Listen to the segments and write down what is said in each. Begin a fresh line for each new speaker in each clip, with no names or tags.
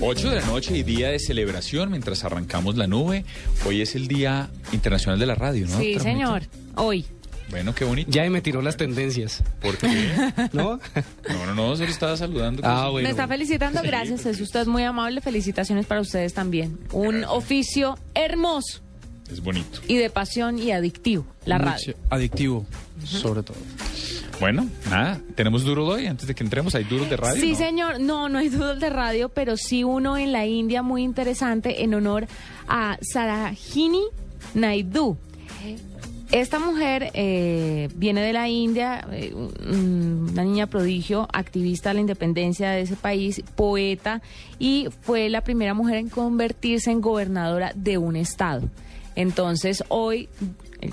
8 de la noche y día de celebración mientras arrancamos la nube. Hoy es el Día Internacional de la Radio, ¿no?
Sí, señor. Hoy.
Bueno, qué bonito.
Ya me tiró las tendencias,
¿Por qué?
¿no?
No, no, no, solo estaba saludando.
Ah,
pues.
bueno.
Me está felicitando, gracias. Es usted muy amable. Felicitaciones para ustedes también. Un oficio hermoso
Es bonito.
y de pasión y adictivo, la radio.
Adictivo, sobre todo.
Bueno, nada, tenemos duro hoy antes de que entremos. ¿Hay duros de radio?
Sí,
no?
señor. No, no hay dudas de radio, pero sí uno en la India muy interesante en honor a Sarajini Naidu. Esta mujer eh, viene de la India, eh, un- una niña prodigio, activista de la independencia de ese país, poeta, y fue la primera mujer en convertirse en gobernadora de un estado. Entonces hoy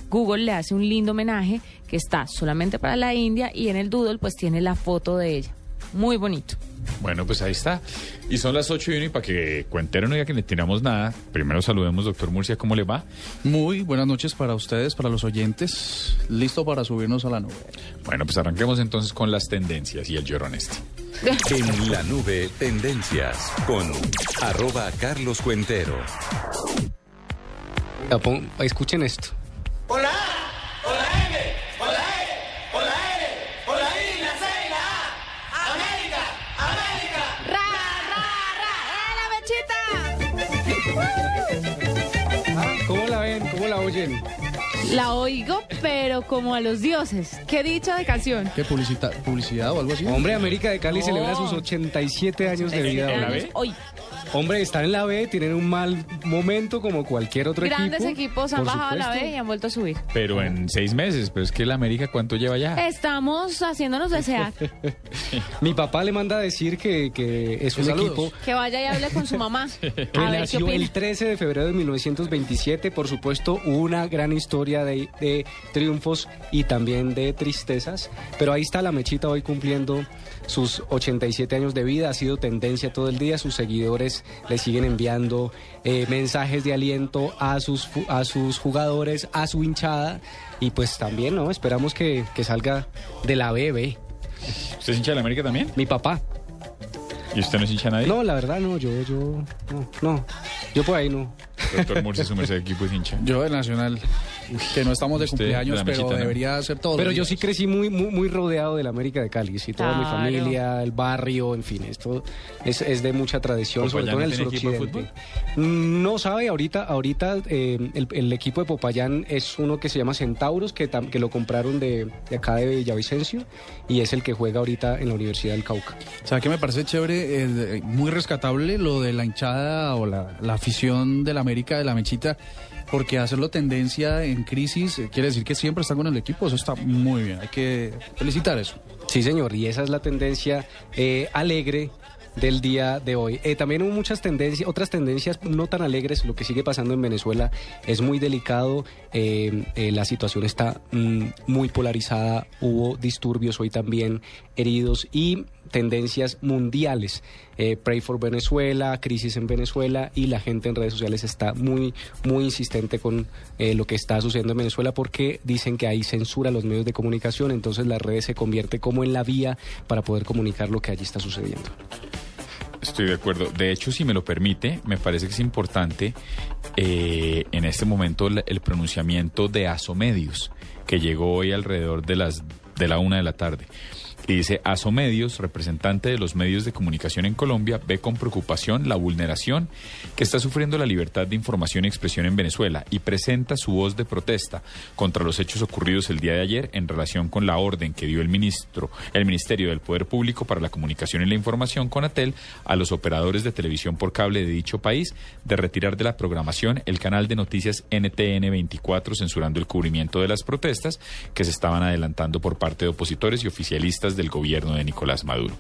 Google le hace un lindo homenaje que está solamente para la India y en el doodle pues tiene la foto de ella. Muy bonito.
Bueno, pues ahí está. Y son las 8 y 1 y para que cuentero no diga que le tiramos nada, primero saludemos, doctor Murcia, ¿cómo le va?
Muy buenas noches para ustedes, para los oyentes. Listo para subirnos a la nube.
Bueno, pues arranquemos entonces con las tendencias y el llorón este.
En la nube, tendencias con arroba Carlos Cuentero.
Ya, pon- escuchen esto.
Hola, hola M, hola E, hola L, hola I, la C y la A. América, América.
¡Ra, ra, ra! ¡Eh, la mechita!
Ah, ¿Cómo la ven? ¿Cómo la oyen?
La oigo, pero como a los dioses. Qué dicha de canción.
¿Qué publicita, publicidad o algo así?
Hombre, América de Cali
No.
celebra sus 87 años de vida.
¿En la. B?
Hoy.
Hombre, están en la B, tienen un mal momento como cualquier otro
Grandes
equipo.
equipos han bajado a la. B y han vuelto a subir.
Pero en seis meses, pero es que la América, ¿cuánto lleva ya?
Estamos haciéndonos desear
Mi papá le manda a decir que, que es un
Saludos.
equipo
que vaya y hable con su mamá.
que nació el 13 de febrero de 1927. Por supuesto, una gran historia de, de triunfos y también de tristezas. Pero ahí está la mechita hoy cumpliendo sus 87 años de vida. Ha sido tendencia todo el día. Sus seguidores le siguen enviando eh, mensajes de aliento a sus, fu- a sus jugadores, a su hinchada. Y pues también, ¿no? Esperamos que, que salga de la BB.
¿Usted es hincha de la América también?
Mi papá.
¿Y usted no es hincha de nadie?
No, la verdad no, yo, yo, no, no. Yo por ahí no.
Doctor Murcia, su merced de equipo es hincha.
Yo del Nacional, que no estamos de
Usted,
cumpleaños,
la
pero debería ser todo.
Pero yo sí crecí muy, muy, muy rodeado de la América de Cali, sí, toda mi
Claro.
familia, el barrio, en fin, esto es, es de mucha tradición, sobre todo en
¿Popayán
el
de
suroccidente. Mm, No sabe, ahorita, ahorita eh, el, el equipo de Popayán es uno que se llama Centauros, que, tam- que lo compraron de, de acá de Villavicencio, y es el que juega ahorita en la Universidad del Cauca.
O sea, que me parece chévere, el- muy rescatable lo de la hinchada o la, la afición de la América, de la mechita, porque hacerlo tendencia en crisis eh, quiere decir que siempre están con el equipo. Eso está muy bien. Hay que felicitar eso.
Sí, señor, y esa es la tendencia eh, alegre del día de hoy. Eh, también hubo muchas tendencias, otras tendencias no tan alegres. Lo que sigue pasando en Venezuela es muy delicado. eh, la situación está mm, muy polarizada. Hubo disturbios hoy también, heridos y tendencias mundiales. Eh, Pray for Venezuela, crisis en Venezuela y la gente en redes sociales está muy, muy insistente con eh, lo que está sucediendo en Venezuela porque dicen que hay censura a los medios de comunicación, entonces las redes se convierte como en la vía para poder comunicar lo que allí está sucediendo.
Estoy de acuerdo. De hecho, si me lo permite, me parece que es importante eh, en este momento la- el pronunciamiento de Asomedios, que llegó hoy alrededor de las de la una de la tarde. Y dice, Asomedios, representante de los medios de comunicación en Colombia, ve con preocupación la vulneración que está sufriendo la libertad de información y expresión en Venezuela y presenta su voz de protesta contra los hechos ocurridos el día de ayer en relación con la orden que dio el ministro, el Ministerio del Poder Público para la Comunicación y la Información, CONATEL, a los operadores de televisión por cable de dicho país de retirar de la programación el canal de noticias NTN 24, censurando el cubrimiento de las protestas que se estaban adelantando por parte de opositores y oficialistas del gobierno de Nicolás Maduro.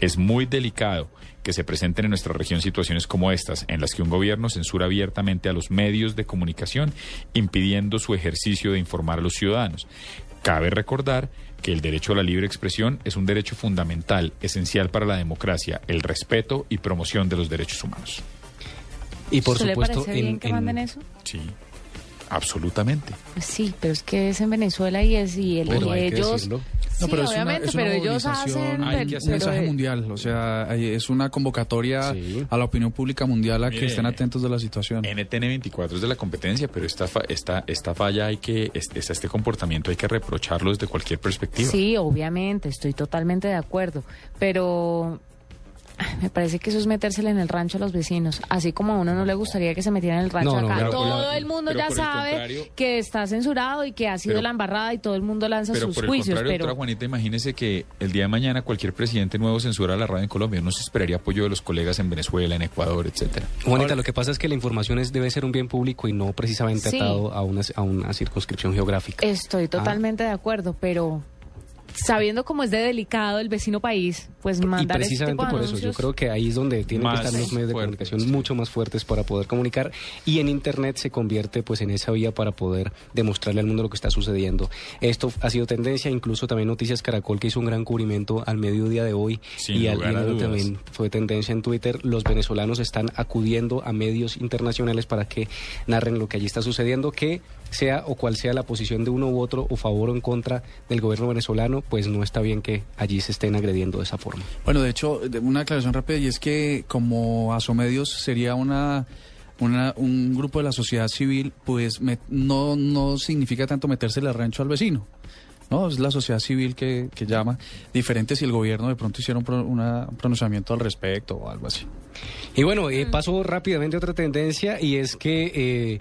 Es muy delicado que se presenten en nuestra región situaciones como estas, en las que un gobierno censura abiertamente a los medios de comunicación, impidiendo su ejercicio de informar a los ciudadanos. Cabe recordar que el derecho a la libre expresión es un derecho fundamental, esencial para la democracia, el respeto y promoción de los derechos humanos.
Y por
¿Usted le
supuesto,
parece bien
en,
que
en-
manden eso?
Sí, absolutamente.
Pues sí, pero es que es en Venezuela y es y, el,
Bueno,
y
hay que
ellos.
No,
Sí,
pero es una,
obviamente,
es una
pero ellos
movilización,
hacen.
Hay que hacer
mensaje mundial, o sea, hay- es una convocatoria
Sí.
a la opinión pública mundial a que estén atentos de la situación.
NTN 24 es de la competencia, pero esta, fa- esta, esta falla hay que, este, este comportamiento hay que reprocharlo desde cualquier perspectiva.
Sí, obviamente, estoy totalmente de acuerdo, pero me parece que eso es metérsele en el rancho a los vecinos, así como a uno no le gustaría que se metieran en el rancho
No, no,
acá.
pero-
todo
la-
el mundo ya
el
sabe que está censurado y que ha sido
Pero-
la embarrada y todo el mundo lanza
Pero
sus
por el
juicios,
contrario,
pero
doctora Juanita, imagínese que el día de mañana cualquier presidente nuevo censura la radio en Colombia. No se esperaría apoyo de los colegas en Venezuela, en Ecuador, etcétera.
Juanita, lo que pasa es que la información es, debe ser un bien público y no precisamente
Sí.
atado a una, a una circunscripción geográfica.
estoy
Ah.
totalmente de acuerdo, pero sabiendo cómo es de delicado el vecino país, pues
Y
mandar este
precisamente
tipo de
por eso, yo creo que ahí es donde tienen
Más
que estar los medios de
fuertes,
comunicación mucho más fuertes para poder comunicar y en Internet se convierte pues en esa vía para poder demostrarle al mundo lo que está sucediendo. Esto ha sido tendencia, incluso también Noticias Caracol que hizo un gran cubrimiento al mediodía de hoy
Sin
y, al,
lugar
y
a
luego
dudas.
también fue tendencia en Twitter. Los venezolanos están acudiendo a medios internacionales para que narren lo que allí está sucediendo, que sea o cual sea la posición de uno u otro o favor o en contra del gobierno venezolano, pues no está bien que allí se estén agrediendo de esa forma.
Bueno, de hecho, una aclaración rápida y es que como Asomedios sería una, una un grupo de la sociedad civil, pues me- no, no significa tanto meterse el rancho al vecino. No, es la sociedad civil que, que llama, diferente si el gobierno de pronto hiciera un, pro- una- un pronunciamiento al respecto o algo así.
Y bueno, eh, paso rápidamente a otra tendencia y es que eh,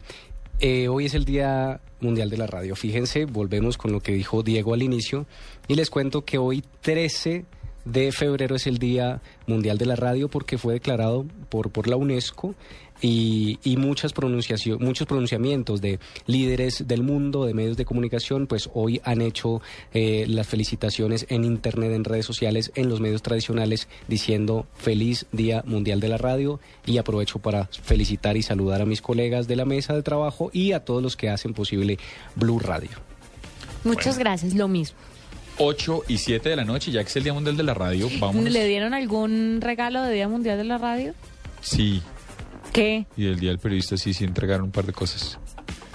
eh, hoy es el Día Mundial de la Radio. Fíjense, volvemos con lo que dijo Diego al inicio y les cuento que hoy 13 de febrero es el Día Mundial de la Radio porque fue declarado por, por la UNESCO y, y muchas pronunciación, muchos pronunciamientos de líderes del mundo, de medios de comunicación, pues hoy han hecho eh, las felicitaciones en Internet, en redes sociales, en los medios tradicionales, diciendo feliz Día Mundial de la Radio y aprovecho para felicitar y saludar a mis colegas de la mesa de trabajo y a todos los que hacen posible Blue Radio.
Muchas gracias, lo mismo.
8 y 7 de la noche, ya que es el Día Mundial de la Radio, vamos.
¿Le dieron algún regalo de Día Mundial de la Radio?
Sí,
¿Qué?
y el Día del Periodista sí, sí entregaron un par de cosas.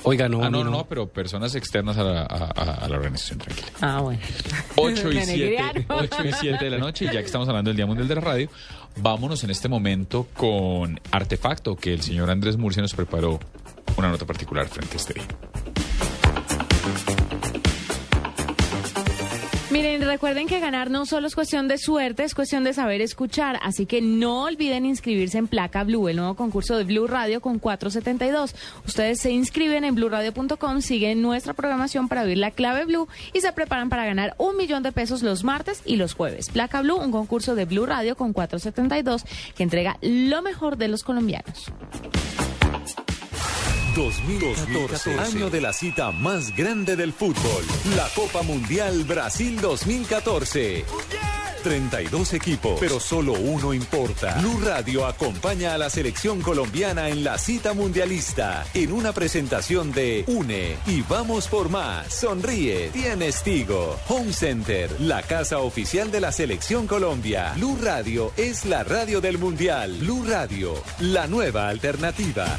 Oiga, no,
ah,
mí
no, no, pero personas externas a la, a- a- a la organización, tranquila.
Ah, bueno.
8 y,
Me
7,
negrearon.
8 y 7 de la noche, ya que estamos hablando del Día Mundial de la Radio, vámonos en este momento con Artefacto, que el señor Andrés Murcia nos preparó una nota particular frente a este día.
Recuerden que ganar no solo es cuestión de suerte, es cuestión de saber escuchar. Así que no olviden inscribirse en Placa Blue, el nuevo concurso de Blue Radio con 472. Ustedes se inscriben en bluradio.com, siguen nuestra programación para oír la clave Blue y se preparan para ganar un millón de pesos los martes y los jueves. Placa Blue, un concurso de Blue Radio con 472 que entrega lo mejor de los colombianos.
2014, año de la cita más grande del fútbol, la Copa Mundial Brasil 2014. 32 equipos, pero solo uno importa. Blue Radio acompaña a la selección colombiana en la cita mundialista en una presentación de Une y vamos por más. Sonríe, tienes Tigo. Home Center, la casa oficial de la selección Colombia. Blue Radio es la radio del mundial. Blue Radio, la nueva alternativa.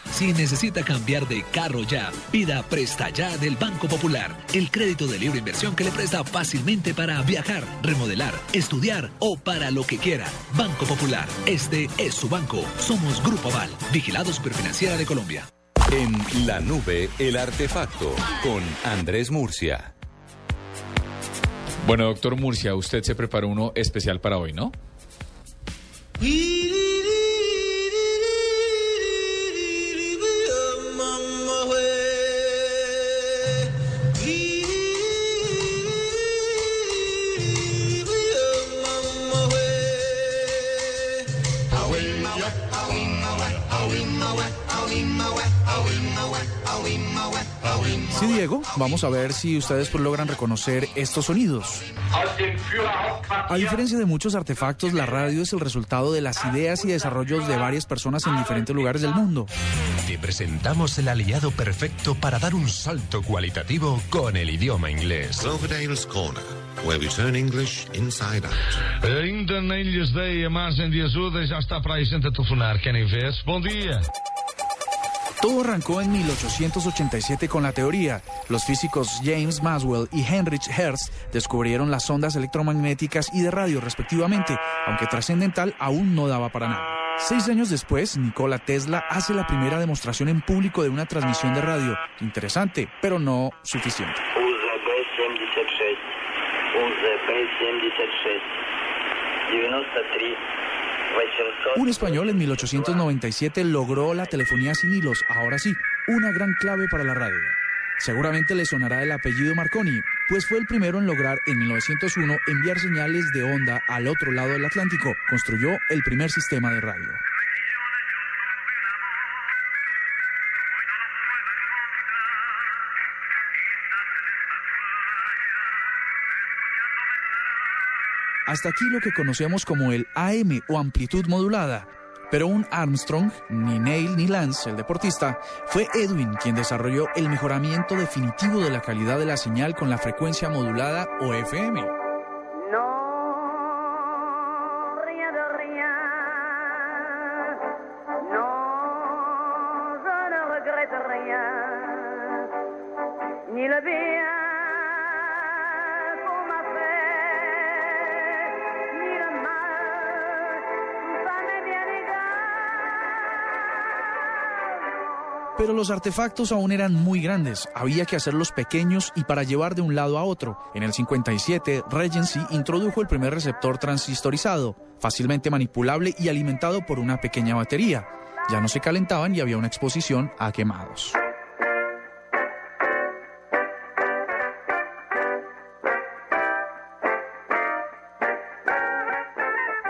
Si necesita cambiar de carro ya, pida Presta Ya del Banco Popular, el crédito de libre inversión que le presta fácilmente para viajar, remodelar, estudiar o para lo que quiera. Banco Popular, este es su banco. Somos Grupo Aval, vigilado Superfinanciera de Colombia.
En la nube, el artefacto, con Andrés Murcia.
Bueno, doctor Murcia, usted se preparó uno especial para hoy, ¿no?
Sí, Diego, vamos a ver si ustedes logran reconocer estos sonidos. A diferencia de muchos artefactos, la radio es el resultado de las ideas y desarrollos de varias personas en diferentes lugares del mundo.
Te presentamos el aliado perfecto para dar un salto cualitativo con el idioma inglés.
Cloverdale's Corner, where we turn English inside out.
Ainda nem lhes dei a margem de ajuda e já está para aí gente a telefonar. Querem ver? Bom dia.
Todo arrancó en 1887 con la teoría. Los físicos James Maxwell y Heinrich Hertz descubrieron las ondas electromagnéticas y de radio respectivamente, aunque trascendental aún no daba para nada. Seis años después, Nikola Tesla hace la primera demostración en público de una transmisión de radio. Interesante, pero no suficiente. Un español en 1897 logró la telefonía sin hilos, ahora sí, una gran clave para la radio. Seguramente le sonará el apellido Marconi, pues fue el primero en lograr en 1901 enviar señales de onda al otro lado del Atlántico. Construyó el primer sistema de radio. Hasta aquí lo que conocemos como el AM o amplitud modulada. Pero un Armstrong, ni Neil ni Lance, el deportista, fue Edwin quien desarrolló el mejoramiento definitivo de la calidad de la señal con la frecuencia modulada o FM. Los artefactos aún eran muy grandes, había que hacerlos pequeños y para llevar de un lado a otro. En el 57, Regency introdujo el primer receptor transistorizado, fácilmente manipulable y alimentado por una pequeña batería. Ya no se calentaban y había una exposición a quemados.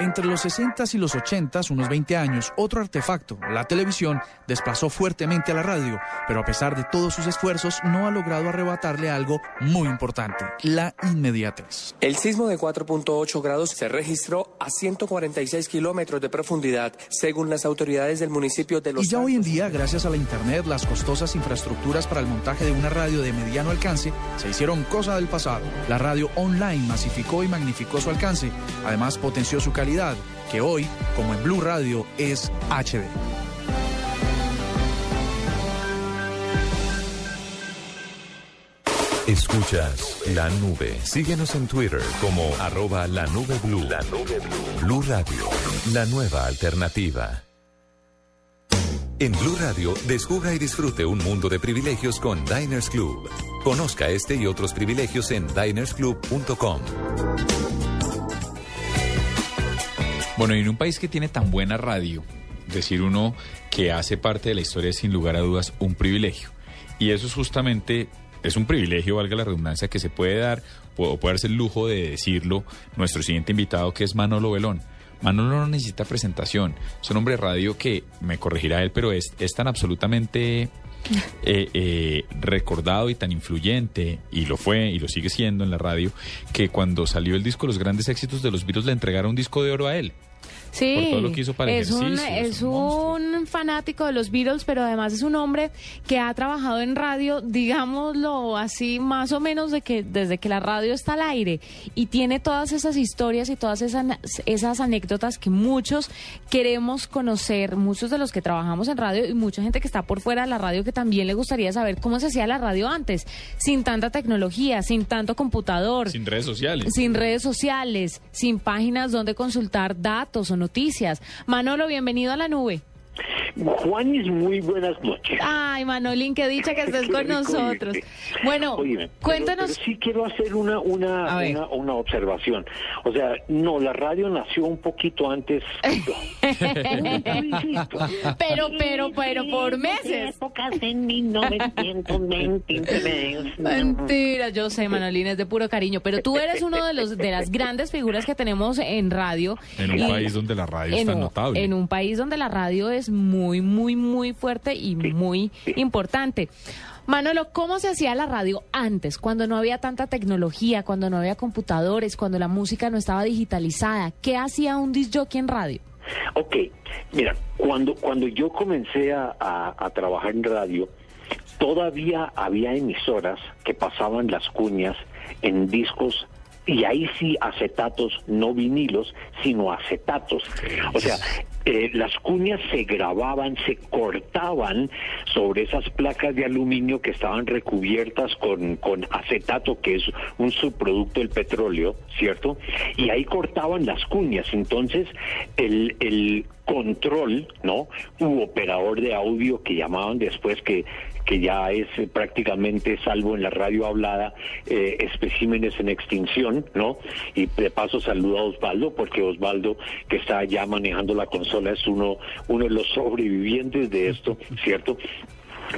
Entre los 60s y los 80s, unos 20 años, otro artefacto, la televisión, desplazó fuertemente a la radio, pero a pesar de todos sus esfuerzos, no ha logrado arrebatarle algo muy importante, la inmediatez.
El sismo de 4.8 grados se registró a 146 kilómetros de profundidad, según las autoridades del municipio de Los
Y ya hoy en día, gracias a la Internet, las costosas infraestructuras para el montaje de una radio de mediano alcance se hicieron cosa del pasado. La radio online masificó y magnificó su alcance, además potenció su calidad, que hoy, como en Blue Radio, es HD.
Escuchas la nube. Síguenos en Twitter como arroba la nube blue. La nube blue. Blue Radio, la nueva alternativa. En Blue Radio, descubra y disfrute un mundo de privilegios con Diners Club. Conozca este y otros privilegios en dinersclub.com.
Bueno, y en un país que tiene tan buena radio, decir uno que hace parte de la historia es sin lugar a dudas un privilegio. Y eso es justamente, es un privilegio, valga la redundancia, que se puede dar, o puede darse el lujo de decirlo, nuestro siguiente invitado que es Manolo Belón. Manolo no necesita presentación, es un hombre de radio que, me corregirá él, pero es, es tan absolutamente eh, eh, recordado y tan influyente, y lo fue y lo sigue siendo en la radio, que cuando salió el disco Los Grandes Éxitos de los Beatles le entregaron un disco de oro a él.
Sí,
Por todo lo que hizo para
es un,
es
un fanático de los Beatles, pero además es un hombre que ha trabajado en radio, digámoslo así, más o menos de que desde que la radio está al aire y tiene todas esas historias y todas esas, esas anécdotas que muchos queremos conocer, muchos de los que trabajamos en radio y mucha gente que está por fuera de la radio que también le gustaría saber cómo se hacía la radio antes, sin tanta tecnología, sin tanto computador.
Sin redes sociales.
Sin redes sociales, sin páginas donde consultar datos o noticias. Manolo, bienvenido a la nube.
Juanis, muy buenas noches.
Ay, Manolín, qué dicha que estés con nosotros. Bueno, cuéntanos.
pero sí quiero hacer una, una, una, una observación. O sea, no, la radio nació un poquito antes.
pero, pero, pero por meses.
Épocas en 1923.
Mentira, yo sé, Manolín, es de puro cariño, pero tú eres uno de los de las grandes figuras que tenemos en radio.
En un
y-
país donde la radio es
en
tan
un-
notable.
En un país donde la radio es muy, muy, muy fuerte y muy importante. Manolo, ¿cómo se hacía la radio antes, cuando no había tanta tecnología, cuando no había computadores, cuando la música no estaba digitalizada? ¿Qué hacía un disc jockey en radio?
Ok, mira, cuando, cuando yo comencé a, a- a trabajar en radio, todavía había emisoras que pasaban las cuñas en discos y ahí sí acetatos, no vinilos, sino acetatos. O sea, eh, las cuñas se grababan, se cortaban sobre esas placas de aluminio que estaban recubiertas con, con acetato, que es un subproducto del petróleo, ¿cierto? Y ahí cortaban las cuñas. Entonces, el, el control, ¿no? U operador de audio que llamaban después que que ya es eh, prácticamente, salvo en la radio hablada, eh, especímenes en extinción, ¿no? Y de paso saludo a Osvaldo, porque Osvaldo, que está ya manejando la consola, es uno, uno de los sobrevivientes de esto, ¿cierto?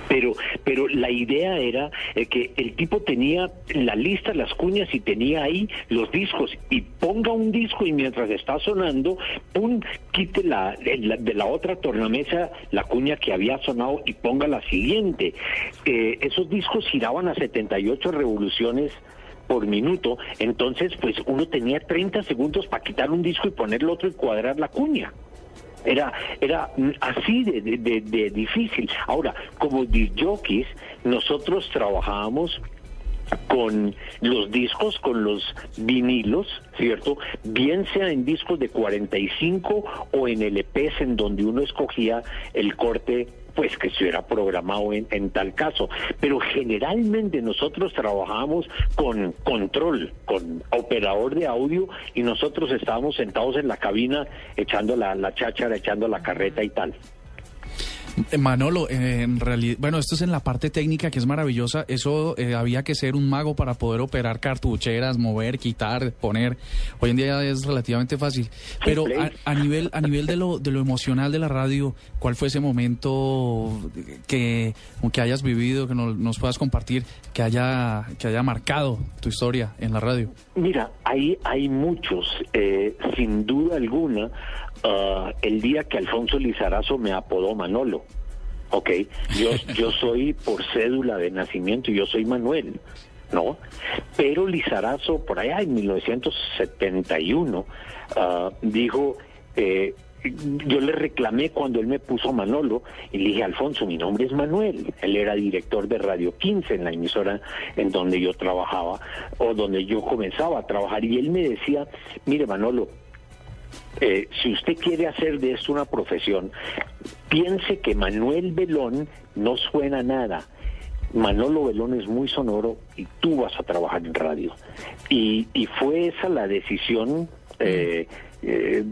Pero, pero la idea era eh, que el tipo tenía la lista, las cuñas y tenía ahí los discos y ponga un disco y mientras está sonando, pum, quite la, la, de la otra tornamesa la cuña que había sonado y ponga la siguiente. Eh, esos discos giraban a 78 revoluciones por minuto, entonces pues uno tenía 30 segundos para quitar un disco y ponerle otro y cuadrar la cuña. Era, era así de, de- de- difícil. Ahora, como jockeys, nosotros trabajábamos con los discos, con los vinilos, ¿cierto? Bien sea en discos de 45 o en LPs en donde uno escogía el corte pues que estuviera programado en, en tal caso. Pero generalmente nosotros trabajábamos con control, con operador de audio y nosotros estábamos sentados en la cabina echando la, la cháchara, echando la carreta y tal.
Eh, Manolo, eh, en realidad, bueno, esto es en la parte técnica que es maravillosa. Eso eh, había que ser un mago para poder operar cartucheras, mover, quitar, poner. Hoy en día es relativamente fácil. Pero a, a nivel a nivel de lo de lo emocional de la radio, ¿cuál fue ese momento que que hayas vivido, que nos, nos puedas compartir, que haya que haya marcado tu historia en la radio?
Mira, hay, hay muchos, eh, sin duda alguna, ah, el día que Alfonso Lizarazo me apodó Manolo, ¿ok? Yo, yo soy por cédula de nacimiento, yo soy Manuel, ¿no? Pero Lizarazo, por allá en 1971, ah, dijo... Eh, yo le reclamé cuando él me puso Manolo y le dije, Alfonso, mi nombre es Manuel. Él era director de Radio 15 en la emisora en donde yo trabajaba o donde yo comenzaba a trabajar. Y él me decía, mire Manolo, eh, si usted quiere hacer de esto una profesión, piense que Manuel Belón no suena a nada. Manolo Belón es muy sonoro y tú vas a trabajar en radio. Y, y fue esa la decisión eh, eh,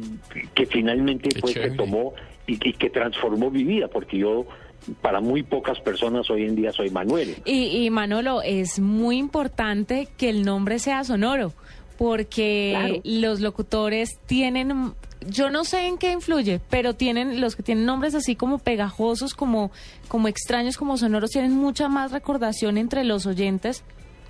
que finalmente pues, se tomó y, y que transformó mi vida, porque yo para muy pocas personas hoy en día soy Manuel.
Y, y Manolo, es muy importante que el nombre sea sonoro, porque los locutores tienen, yo no sé en qué influye, pero tienen, los que tienen nombres así como pegajosos, como, como extraños, como sonoros, tienen mucha más recordación entre los oyentes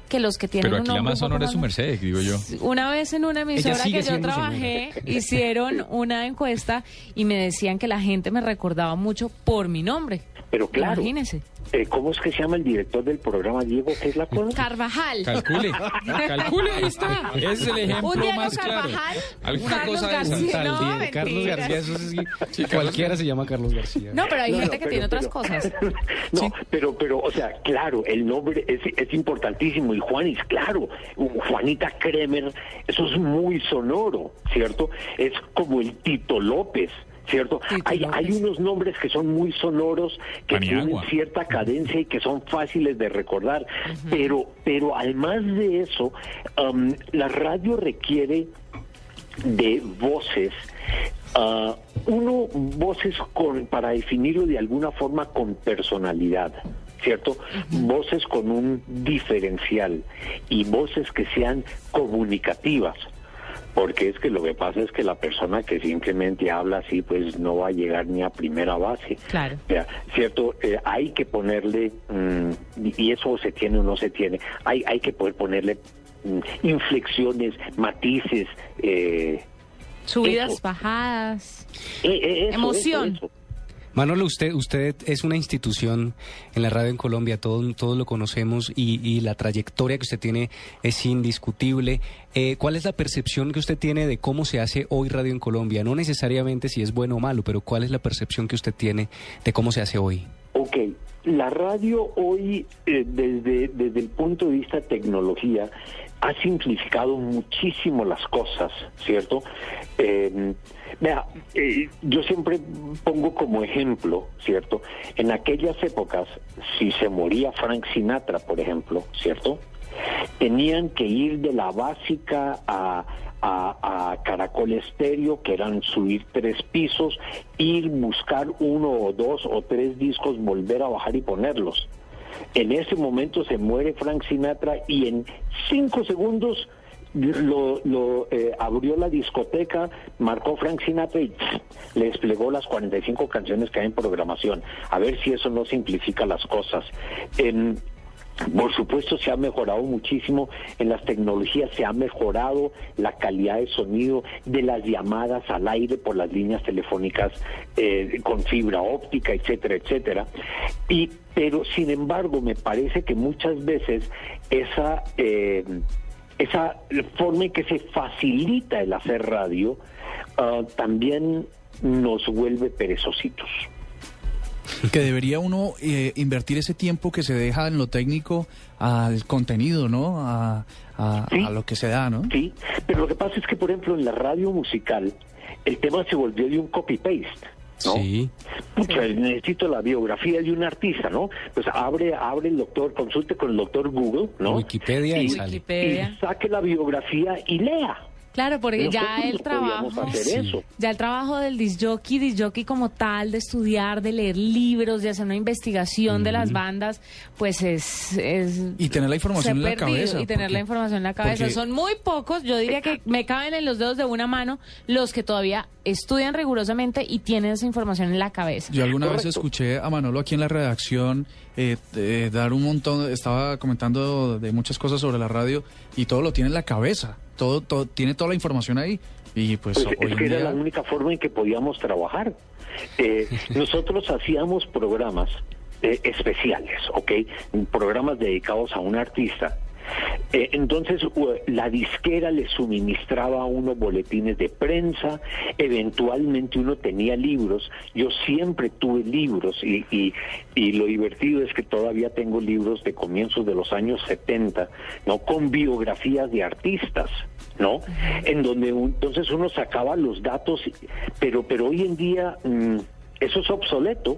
que los que tienen
Pero
un
aquí la
nombre
más
un
sonora es su merced, digo yo.
Una vez en una emisora que yo trabajé, hicieron una encuesta y me decían que la gente me recordaba mucho por mi nombre.
Pero claro,
Imagínese.
eh, ¿cómo es que se llama el director del programa, Diego? ¿Qué es la cosa?
Carvajal.
Calcule, calcule, ahí está. Ese es el ejemplo
Un Diego
más claro.
Carvajal,
Alguna
Carlos
cosa.
García. No,
Carlos
mentiras.
García, eso sí,
Sí,
cualquiera se llama Carlos García.
No, pero hay
No,
gente
no,
que
pero-
tiene otras
pero-
cosas.
No, pero, pero, o sea, claro, el nombre es, es importantísimo. Y Juanis, claro, Juanita Kremer, eso es muy sonoro, ¿cierto? Es como el Tito López. ¿Cierto? Hay, hay unos nombres que son muy sonoros, que
Paniagua.
tienen cierta cadencia y que son fáciles de recordar. Pero, pero además de eso, um, la radio requiere de voces. ah, uno, voces con, para definirlo de alguna forma con personalidad, ¿cierto? Voces con un diferencial y voces que sean comunicativas. Porque es que lo que pasa es que la persona que simplemente habla así, pues no va a llegar ni a primera base.
Claro.
O sea, cierto, Eh, hay que ponerle, mm, y eso se tiene o no se tiene, hay, hay que poder ponerle mm, inflexiones, matices, eh,
Subidas,
Eso.
bajadas.
eh, eh, eso,
Emoción.
eso.
Manolo, usted, usted es una institución en la radio en Colombia, todos, lo conocemos y, la trayectoria que usted tiene es indiscutible. Eh, ¿Cuál es la percepción que usted tiene de cómo se hace hoy radio en Colombia? No necesariamente si es bueno o malo, pero ¿cuál es la percepción que usted tiene de cómo se hace hoy?
Ok, la radio hoy, eh, desde, desde el punto de vista tecnología, ha simplificado muchísimo las cosas, ¿cierto? Eh, vea, eh, yo siempre pongo como ejemplo, ¿cierto? En aquellas épocas, si se moría Frank Sinatra, por ejemplo, ¿cierto? Tenían que ir de la básica a, a, a Caracol Estéreo, que eran subir tres pisos, ir, buscar uno o dos o tres discos, volver a bajar y ponerlos. En ese momento se muere Frank Sinatra y en cinco segundos lo, eh, abrió la discoteca, marcó Frank Sinatra y le desplegó las 45 canciones que hay en programación. A ver si eso no simplifica las cosas. Por supuesto, se ha mejorado muchísimo en las tecnologías, se ha mejorado la calidad de sonido de las llamadas al aire por las líneas telefónicas eh, con fibra óptica, etcétera, etcétera. Y, pero, sin embargo, me parece que muchas veces esa, eh, esa forma en que se facilita el hacer radio ah, también nos vuelve perezositos.
Que debería uno eh, invertir ese tiempo que se deja en lo técnico al contenido, ¿no? A, a- a lo que se da, ¿no?
Sí, pero lo que pasa es que, por ejemplo, en la radio musical, el tema se volvió de un copy-paste. ¿no?
Sí.
Pucha, necesito la biografía de un artista, ¿no? Pues abre, abre el doctor, consulte con el doctor Google, ¿no?
Wikipedia y sale.
Wikipedia.
Y saque la biografía y lea.
Claro, porque ya el
no
trabajo,
hacer eso.
ya el trabajo del disjockey, disjockey como tal, de estudiar, de leer libros, de hacer una investigación de las bandas, pues es, es
Y tener la información en la
perdido,
cabeza.
y tener
porque-
la información en la cabeza.
porque-
Son muy pocos, yo diría que me caben en los dedos de una mano los que todavía estudian rigurosamente y tienen esa información en la cabeza.
Yo alguna vez escuché a Manolo aquí en la redacción eh, eh, dar un montón, estaba comentando de muchas cosas sobre la radio y todo lo tiene en la cabeza, todo, todo tiene toda la información ahí y pues,
Pues
hoy
es que era la única forma en que podíamos trabajar. Eh, nosotros hacíamos programas eh, especiales, ¿ok? Programas dedicados a un artista. Eh, entonces la disquera le suministraba a uno boletines de prensa, eventualmente uno tenía libros, yo siempre tuve libros y, y, y lo divertido es que todavía tengo libros de comienzos de los años 70, ¿no? Con biografías de artistas, ¿no? En donde un- entonces uno sacaba los datos, pero, pero hoy en día mm, eso es obsoleto.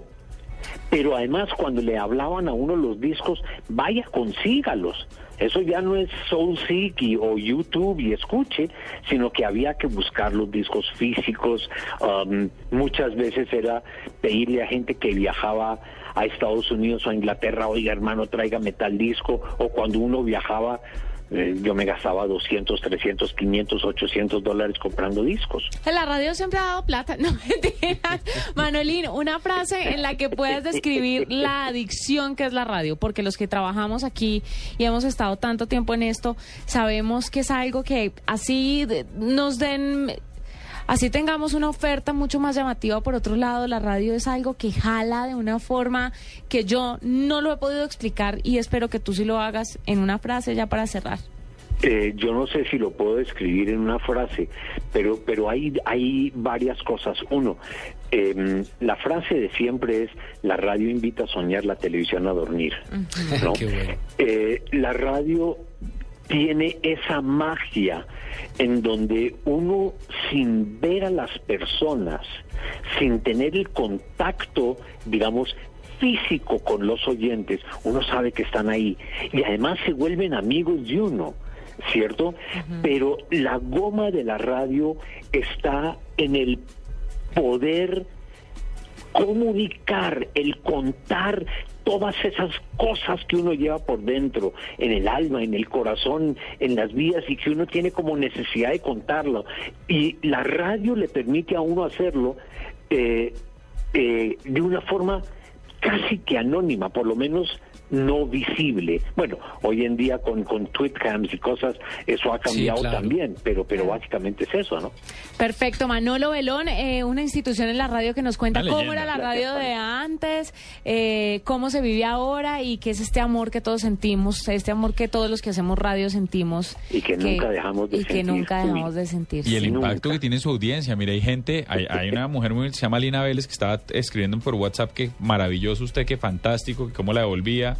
Pero además cuando le hablaban a uno los discos, vaya, consígalos. Eso ya no es SoulSeek y- o YouTube y escuche, sino que había que buscar los discos físicos. Um, muchas veces era pedirle a gente que viajaba a Estados Unidos o a Inglaterra, oiga hermano, tráigame tal disco. O cuando uno viajaba, eh, yo me gastaba 200, 300, 500, 800 dólares comprando discos.
La radio siempre ha dado plata, no mentiras. Manolín, una frase en la que puedas describir la adicción que es la radio, porque los que trabajamos aquí y hemos estado tanto tiempo en esto, sabemos que es algo que así nos den, así tengamos una oferta mucho más llamativa. Por otro lado, la radio es algo que jala de una forma que yo no lo he podido explicar y espero que tú sí lo hagas en una frase ya para cerrar.
Eh, yo no sé si lo puedo describir en una frase, pero, pero hay, hay varias cosas. Uno, em, la frase de siempre es, la radio invita a soñar, la televisión a dormir. ¿no?
Qué bueno.
Eh, la radio tiene esa magia en donde uno sin ver a las personas, sin tener el contacto, digamos, físico con los oyentes, uno sabe que están ahí y además se vuelven amigos de uno. ¿cierto? Pero la goma de la radio está en el poder comunicar, el contar todas esas cosas que uno lleva por dentro, en el alma, en el corazón, en las vidas y que uno tiene como necesidad de contarlo. Y la radio le permite a uno hacerlo eh, eh, de una forma casi que anónima, por lo menos no visible. Bueno, hoy en día con, con tweetcams y cosas, eso ha cambiado
claro.
también, pero, pero básicamente es eso, ¿no?
Perfecto, Manolo Belón, eh, una institución en la radio que nos cuenta cómo era la
Gracias,
radio de antes, eh, cómo se vive ahora y qué es este amor que todos sentimos, este amor que todos los que hacemos radio sentimos.
Y que nunca dejamos de
y que
sentir.
nunca
Uy.
dejamos de sentir.
Y el impacto que tiene su audiencia. Mira, hay gente, hay, hay una mujer muy, se llama Lina Vélez que estaba escribiendo por WhatsApp que maravilloso usted, que fantástico, que cómo la devolvía.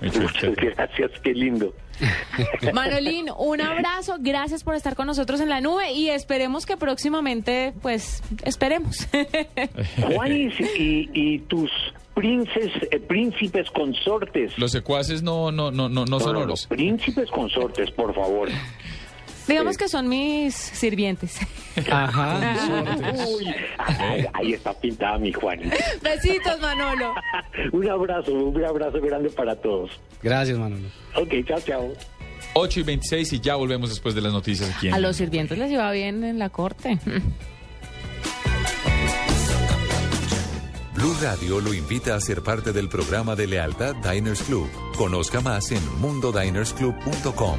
Muchas gracias, qué lindo.
Manolín, un abrazo, gracias por estar con nosotros en la nube y esperemos que próximamente, pues, esperemos.
Juanis y, y tus princes, eh, príncipes consortes.
Los secuaces no, no, no, no, no son oros.
príncipes consortes, por favor.
Digamos que son mis sirvientes.
Ajá.
Uy, ahí, ahí está pintada mi Juanis.
Besitos, Manolo.
Un abrazo, un abrazo grande para todos.
Gracias, Manolo.
Ok, chao, chao.
8 y 26 y ya volvemos después de las noticias aquí en
A los sirvientes les iba bien en la corte.
Blue Radio lo invita a ser parte del programa de lealtad Diners Club. Conozca más en mundodinersclub.com.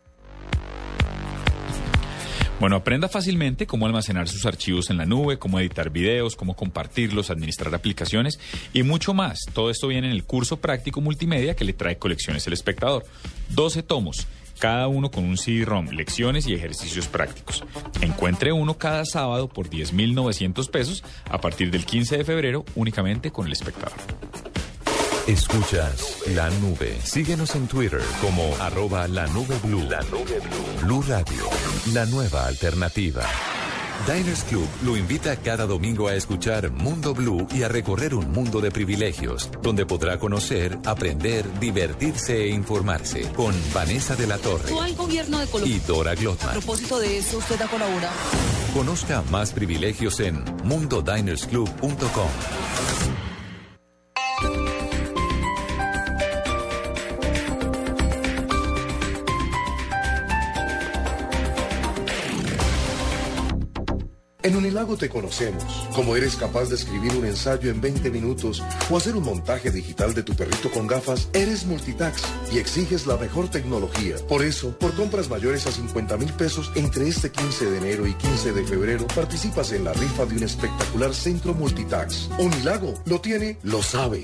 Bueno, aprenda fácilmente cómo almacenar sus archivos en la nube, cómo editar videos, cómo compartirlos, administrar aplicaciones y mucho más. Todo esto viene en el curso práctico multimedia que le trae Colecciones El Espectador. 12 tomos, cada uno con un CD-ROM, lecciones y ejercicios prácticos. Encuentre uno cada sábado por 10.900 pesos a partir del 15 de febrero únicamente con El Espectador.
Escuchas la nube. Síguenos en Twitter como arroba la nube blue. La nube blue. Blue Radio, la nueva alternativa. Diners Club lo invita cada domingo a escuchar Mundo Blue y a recorrer un mundo de privilegios, donde podrá conocer, aprender, divertirse e informarse con Vanessa de la Torre
al gobierno de Colombia.
y Dora
A
Glotman.
propósito de eso, usted ha colaborado.
Conozca más privilegios en mundodinersclub.com.
En Unilago te conocemos, como eres capaz de escribir un ensayo en 20 minutos o hacer un montaje digital de tu perrito con gafas, eres multitax y exiges la mejor tecnología. Por eso, por compras mayores a 50 mil pesos entre este 15 de enero y 15 de febrero, participas en la rifa de un espectacular centro multitax. Unilago lo tiene, lo sabe.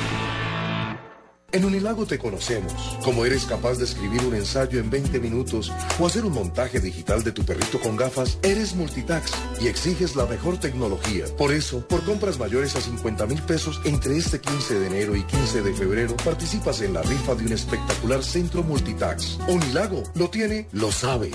En Unilago te conocemos, como eres capaz de escribir un ensayo en 20 minutos o hacer un montaje digital de tu perrito con gafas, eres multitax y exiges la mejor tecnología. Por eso, por compras mayores a 50 mil pesos entre este 15 de enero y 15 de febrero, participas en la rifa de un espectacular centro multitax. Unilago lo tiene, lo sabe.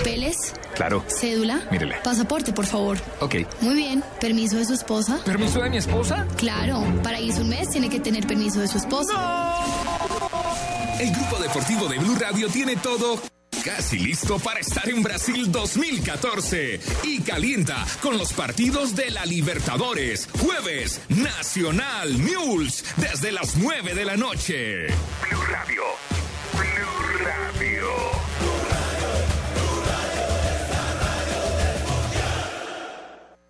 ¿Papeles?
Claro.
¿Cédula?
Mírele.
Pasaporte, por favor.
Ok.
Muy bien. ¿Permiso de su esposa?
¿Permiso de mi esposa?
Claro. Para irse un mes tiene que tener permiso de su esposa.
El grupo deportivo de Blue Radio tiene todo casi listo para estar en Brasil 2014 y calienta con los partidos de la Libertadores. Jueves, Nacional Mules desde las 9 de la noche. Blue Radio. Blue Radio.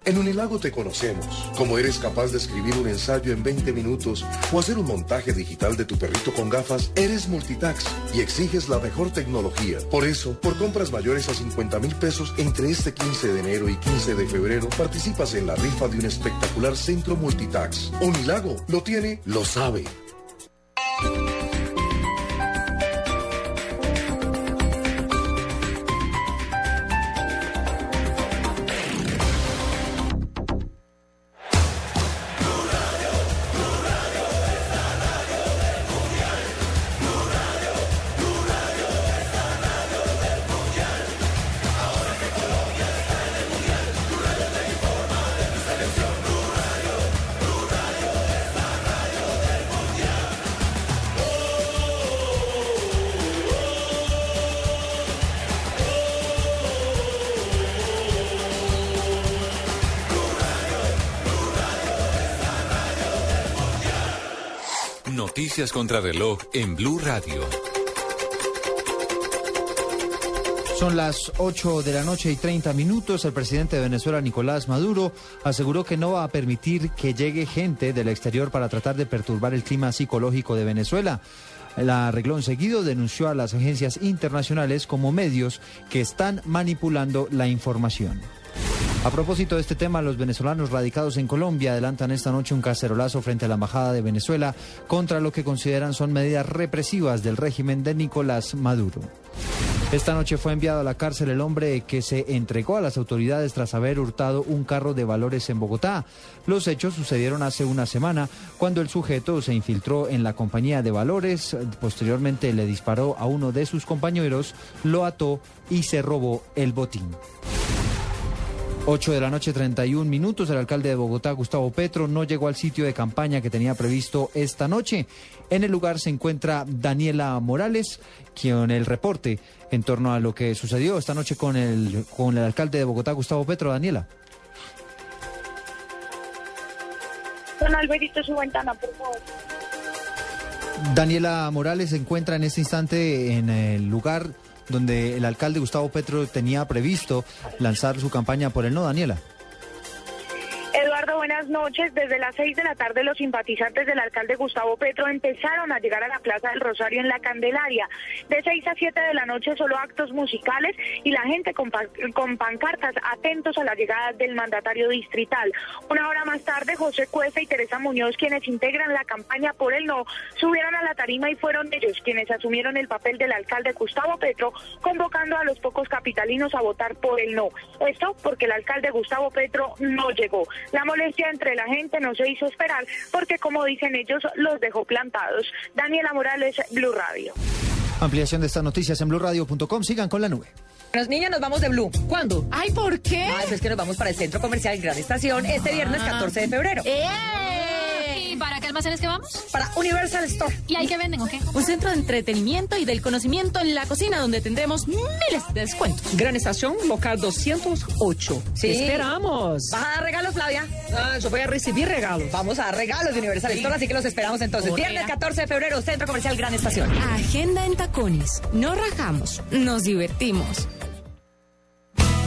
En Unilago te conocemos. Como eres capaz de escribir un ensayo en 20 minutos o hacer un montaje digital de tu perrito con gafas, eres multitax y exiges la mejor tecnología. Por eso, por compras mayores a 50 mil pesos entre este 15 de enero y 15 de febrero, participas en la rifa de un espectacular centro multitax. Unilago lo tiene, lo sabe.
Noticias contra reloj en Blue Radio.
Son las 8 de la noche y 30 minutos. El presidente de Venezuela, Nicolás Maduro, aseguró que no va a permitir que llegue gente del exterior para tratar de perturbar el clima psicológico de Venezuela. La reglón seguido denunció a las agencias internacionales como medios que están manipulando la información. A propósito de este tema, los venezolanos radicados en Colombia adelantan esta noche un cacerolazo frente a la Embajada de Venezuela contra lo que consideran son medidas represivas del régimen de Nicolás Maduro. Esta noche fue enviado a la cárcel el hombre que se entregó a las autoridades tras haber hurtado un carro de valores en Bogotá. Los hechos sucedieron hace una semana cuando el sujeto se infiltró en la compañía de valores, posteriormente le disparó a uno de sus compañeros, lo ató y se robó el botín. 8 de la noche, 31 minutos. El alcalde de Bogotá, Gustavo Petro, no llegó al sitio de campaña que tenía previsto esta noche. En el lugar se encuentra Daniela Morales, quien el reporte en torno a lo que sucedió esta noche con el, con el alcalde de Bogotá, Gustavo Petro. Daniela.
Don Alberito, su ventana, por favor.
Daniela Morales se encuentra en este instante en el lugar donde el alcalde Gustavo Petro tenía previsto lanzar su campaña por el no, Daniela.
Buenas noches. Desde las seis de la tarde los simpatizantes del alcalde Gustavo Petro empezaron a llegar a la Plaza del Rosario en la Candelaria. De seis a siete de la noche solo actos musicales y la gente con, con pancartas atentos a la llegada del mandatario distrital. Una hora más tarde, José Cuesta y Teresa Muñoz, quienes integran la campaña por el no, subieron a la tarima y fueron ellos quienes asumieron el papel del alcalde Gustavo Petro, convocando a los pocos capitalinos a votar por el no. Esto porque el alcalde Gustavo Petro no llegó. La molestia entre la gente no se hizo esperar porque, como dicen ellos, los dejó plantados. Daniela Morales, Blue Radio.
Ampliación de estas noticias en blurradio.com. Sigan con la nube.
Los niños nos vamos de Blue. ¿Cuándo?
Ay, ¿por qué?
Ay, pues que nos vamos para el Centro Comercial Gran Estación este viernes 14 de febrero.
¿Y para qué almacenes que vamos?
Para Universal Store.
¿Y ahí qué venden o qué?
Un centro de entretenimiento y del conocimiento en la cocina donde tendremos miles de descuentos.
Gran Estación, local 208.
Sí.
Esperamos. ¿Vas a dar regalos, Flavia?
Ah, yo voy a recibir regalos.
Vamos a dar regalos de Universal Store, así que los esperamos entonces.
Correa.
Viernes 14 de febrero, Centro Comercial Gran Estación.
Agenda en tacones. No rajamos, nos divertimos.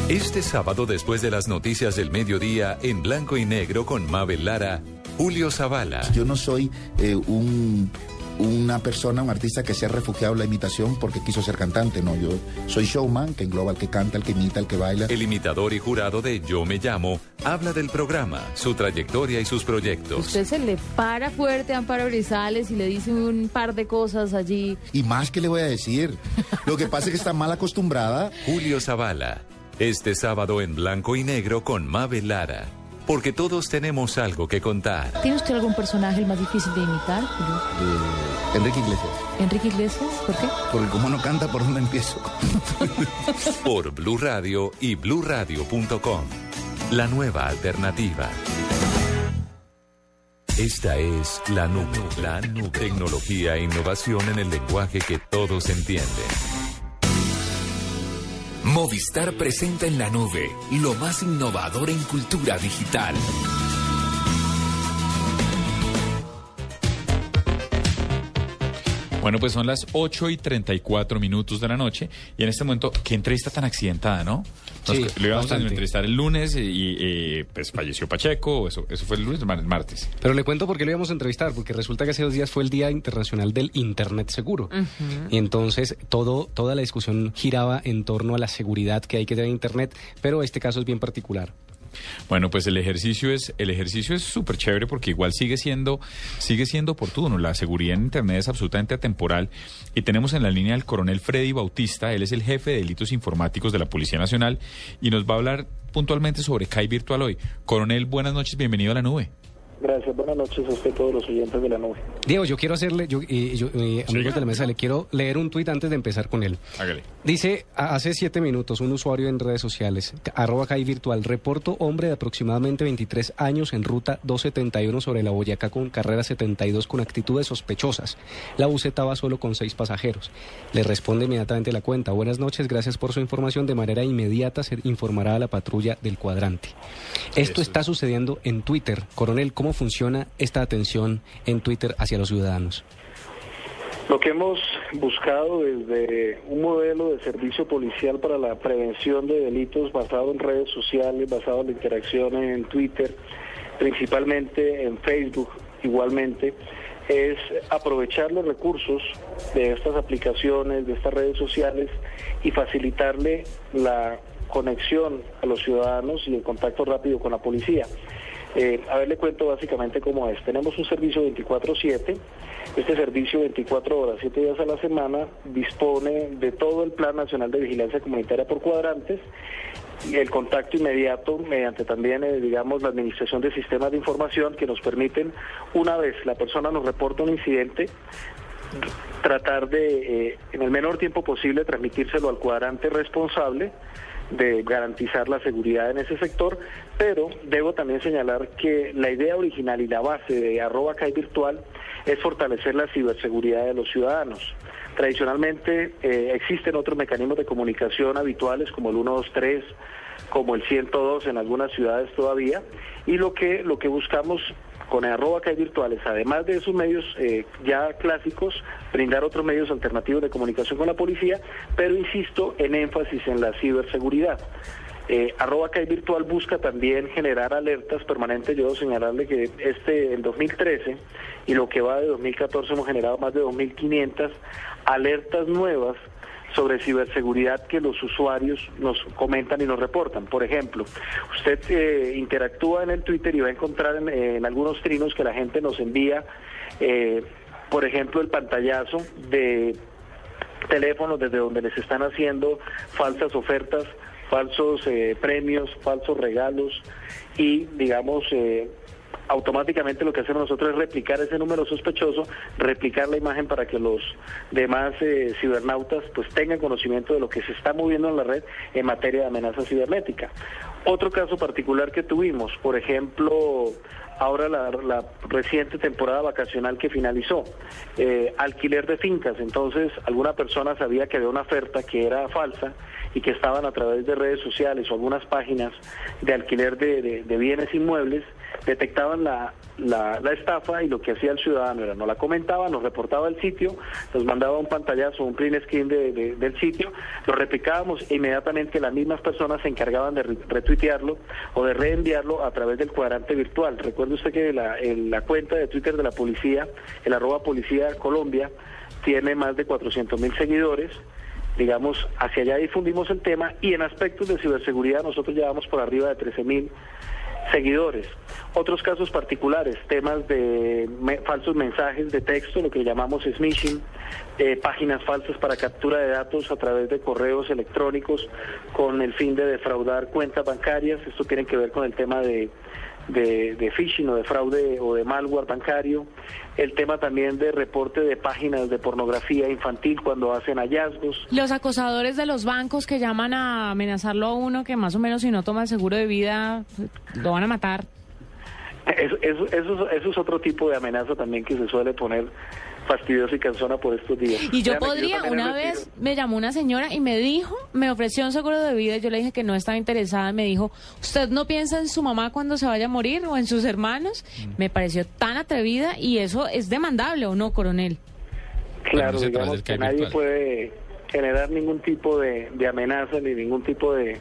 Este sábado, después de las noticias del mediodía, en blanco y negro con Mabel Lara, Julio Zavala.
Yo no soy eh, un, una persona, un artista que se ha refugiado en la imitación porque quiso ser cantante, no. Yo soy showman, que engloba al que canta, al que imita, al que baila.
El imitador y jurado de Yo Me Llamo habla del programa, su trayectoria y sus proyectos.
Usted se le para fuerte a Amparo Grisales y le dice un par de cosas allí.
Y más que le voy a decir. Lo que pasa es que está mal acostumbrada.
Julio Zavala. Este sábado en blanco y negro con Mabel Lara. Porque todos tenemos algo que contar.
¿Tiene usted algún personaje el más difícil de imitar?
Eh, Enrique Iglesias.
¿Enrique Iglesias? ¿Por qué?
Porque como no canta, ¿por dónde empiezo?
Por Blue Radio y bluradio.com. La nueva alternativa. Esta es la nube, la nube. Tecnología e innovación en el lenguaje que todos entienden.
Movistar presenta en la nube lo más innovador en cultura digital.
Bueno, pues son las 8 y 34 minutos de la noche y en este momento, qué entrevista tan accidentada, ¿no? Nos-
Sí,
lo íbamos a entrevistar el lunes y, y, eh, pues falleció Pacheco, eso, eso fue el lunes, mar- martes.
Pero le cuento por qué lo íbamos a entrevistar, porque resulta que hace dos días fue el Día Internacional del Internet Seguro. Y entonces todo, toda la discusión giraba en torno a la seguridad que hay que tener en Internet, pero este caso es bien particular.
Bueno, pues el ejercicio es el ejercicio es súper chévere porque igual sigue siendo sigue siendo oportuno. La seguridad en internet es absolutamente atemporal y tenemos en la línea al coronel Freddy Bautista. Él es el jefe de delitos informáticos de la Policía Nacional y nos va a hablar puntualmente sobre CAI Virtual hoy. Coronel, buenas noches, bienvenido a la nube.
Gracias, buenas noches a usted y todos los oyentes de la nube.
Diego, yo quiero hacerle, yo, eh, yo, eh, amigos de la mesa, le quiero leer un tuit antes de empezar con él.
Hágale.
Dice, hace siete minutos, un usuario en redes sociales, arroba CAI virtual, reporto hombre de aproximadamente 23 años en ruta 271 sobre la Boyacá con carrera 72 con actitudes sospechosas. La buseta va solo con seis pasajeros. Le responde inmediatamente la cuenta. Buenas noches, gracias por su información. De manera inmediata se informará a la patrulla del cuadrante. Esto está sucediendo en Twitter. Coronel, ¿cómo funciona esta atención en Twitter hacia los ciudadanos?
Lo que hemos buscado desde un modelo de servicio policial para la prevención de delitos basado en redes sociales, basado en la interacción en Twitter, principalmente en Facebook igualmente, es aprovechar los recursos de estas aplicaciones, de estas redes sociales y facilitarle la conexión a los ciudadanos y el contacto rápido con la policía. Eh, a ver, le cuento básicamente cómo es. Tenemos un servicio 24/7. Este servicio 24 horas, 7 días a la semana, dispone de todo el Plan Nacional de Vigilancia Comunitaria por cuadrantes el contacto inmediato mediante también, eh, digamos, la administración de sistemas de información que nos permiten, una vez la persona nos reporta un incidente, tratar de, eh, en el menor tiempo posible, transmitírselo al cuadrante responsable de garantizar la seguridad en ese sector, pero debo también señalar que la idea original y la base de arroba CAI virtual es fortalecer la ciberseguridad de los ciudadanos. Tradicionalmente eh, existen otros mecanismos de comunicación habituales como el 123, como el 102 en algunas ciudades todavía, y lo que, lo que buscamos con arroba virtuales, además de esos medios eh, ya clásicos, brindar otros medios alternativos de comunicación con la policía, pero insisto en énfasis en la ciberseguridad. Eh, arroba virtual busca también generar alertas permanentes. Yo debo señalarle que este, el 2013 y lo que va de 2014 hemos generado más de 2.500 alertas nuevas sobre ciberseguridad que los usuarios nos comentan y nos reportan. Por ejemplo, usted eh, interactúa en el Twitter y va a encontrar en, en algunos trinos que la gente nos envía, eh, por ejemplo, el pantallazo de teléfonos desde donde les están haciendo falsas ofertas, falsos eh, premios, falsos regalos y, digamos, eh, automáticamente lo que hacemos nosotros es replicar ese número sospechoso, replicar la imagen para que los demás eh, cibernautas pues tengan conocimiento de lo que se está moviendo en la red en materia de amenaza cibernética. Otro caso particular que tuvimos, por ejemplo, ahora la, reciente temporada vacacional que finalizó, eh, alquiler de fincas, entonces alguna persona sabía que había una oferta que era falsa y que estaban a través de redes sociales o algunas páginas de alquiler de- de bienes inmuebles, detectaban la, la, estafa y lo que hacía el ciudadano era, nos la comentaba, nos reportaba el sitio, nos mandaba un pantallazo, un print screen de- de- del sitio, lo replicábamos e inmediatamente las mismas personas se encargaban de re- retuitearlo o de reenviarlo a través del cuadrante virtual. Recuerde usted que la, el- la cuenta de Twitter de la policía, el arroba policía Colombia, tiene más de 400 mil seguidores digamos, hacia allá difundimos el tema y en aspectos de ciberseguridad nosotros llevamos por arriba de 13 mil seguidores. Otros casos particulares, temas de falsos mensajes de texto, lo que llamamos smishing, eh, páginas falsas para captura de datos a través de correos electrónicos con el fin de defraudar cuentas bancarias. Esto tiene que ver con el tema de, de, de phishing o de fraude o de malware bancario. El tema también de reporte de páginas de pornografía infantil cuando hacen hallazgos.
Los acosadores de los bancos que llaman a amenazarlo a uno que más o menos si no toma el seguro de vida lo van a matar.
Eso, eso, eso, eso es otro tipo de amenaza también que se suele poner fastidiosa y cansona por estos días.
Y yo podría, una vez me llamó una señora y me dijo, me ofreció un seguro de vida, y yo le dije que no estaba interesada, me dijo, ¿usted no piensa en su mamá cuando se vaya a morir o en sus hermanos? Me pareció tan atrevida y eso es demandable, ¿o no, coronel?
Claro, digamos que nadie
virtual.
puede generar ningún tipo de, de amenaza ni ningún tipo de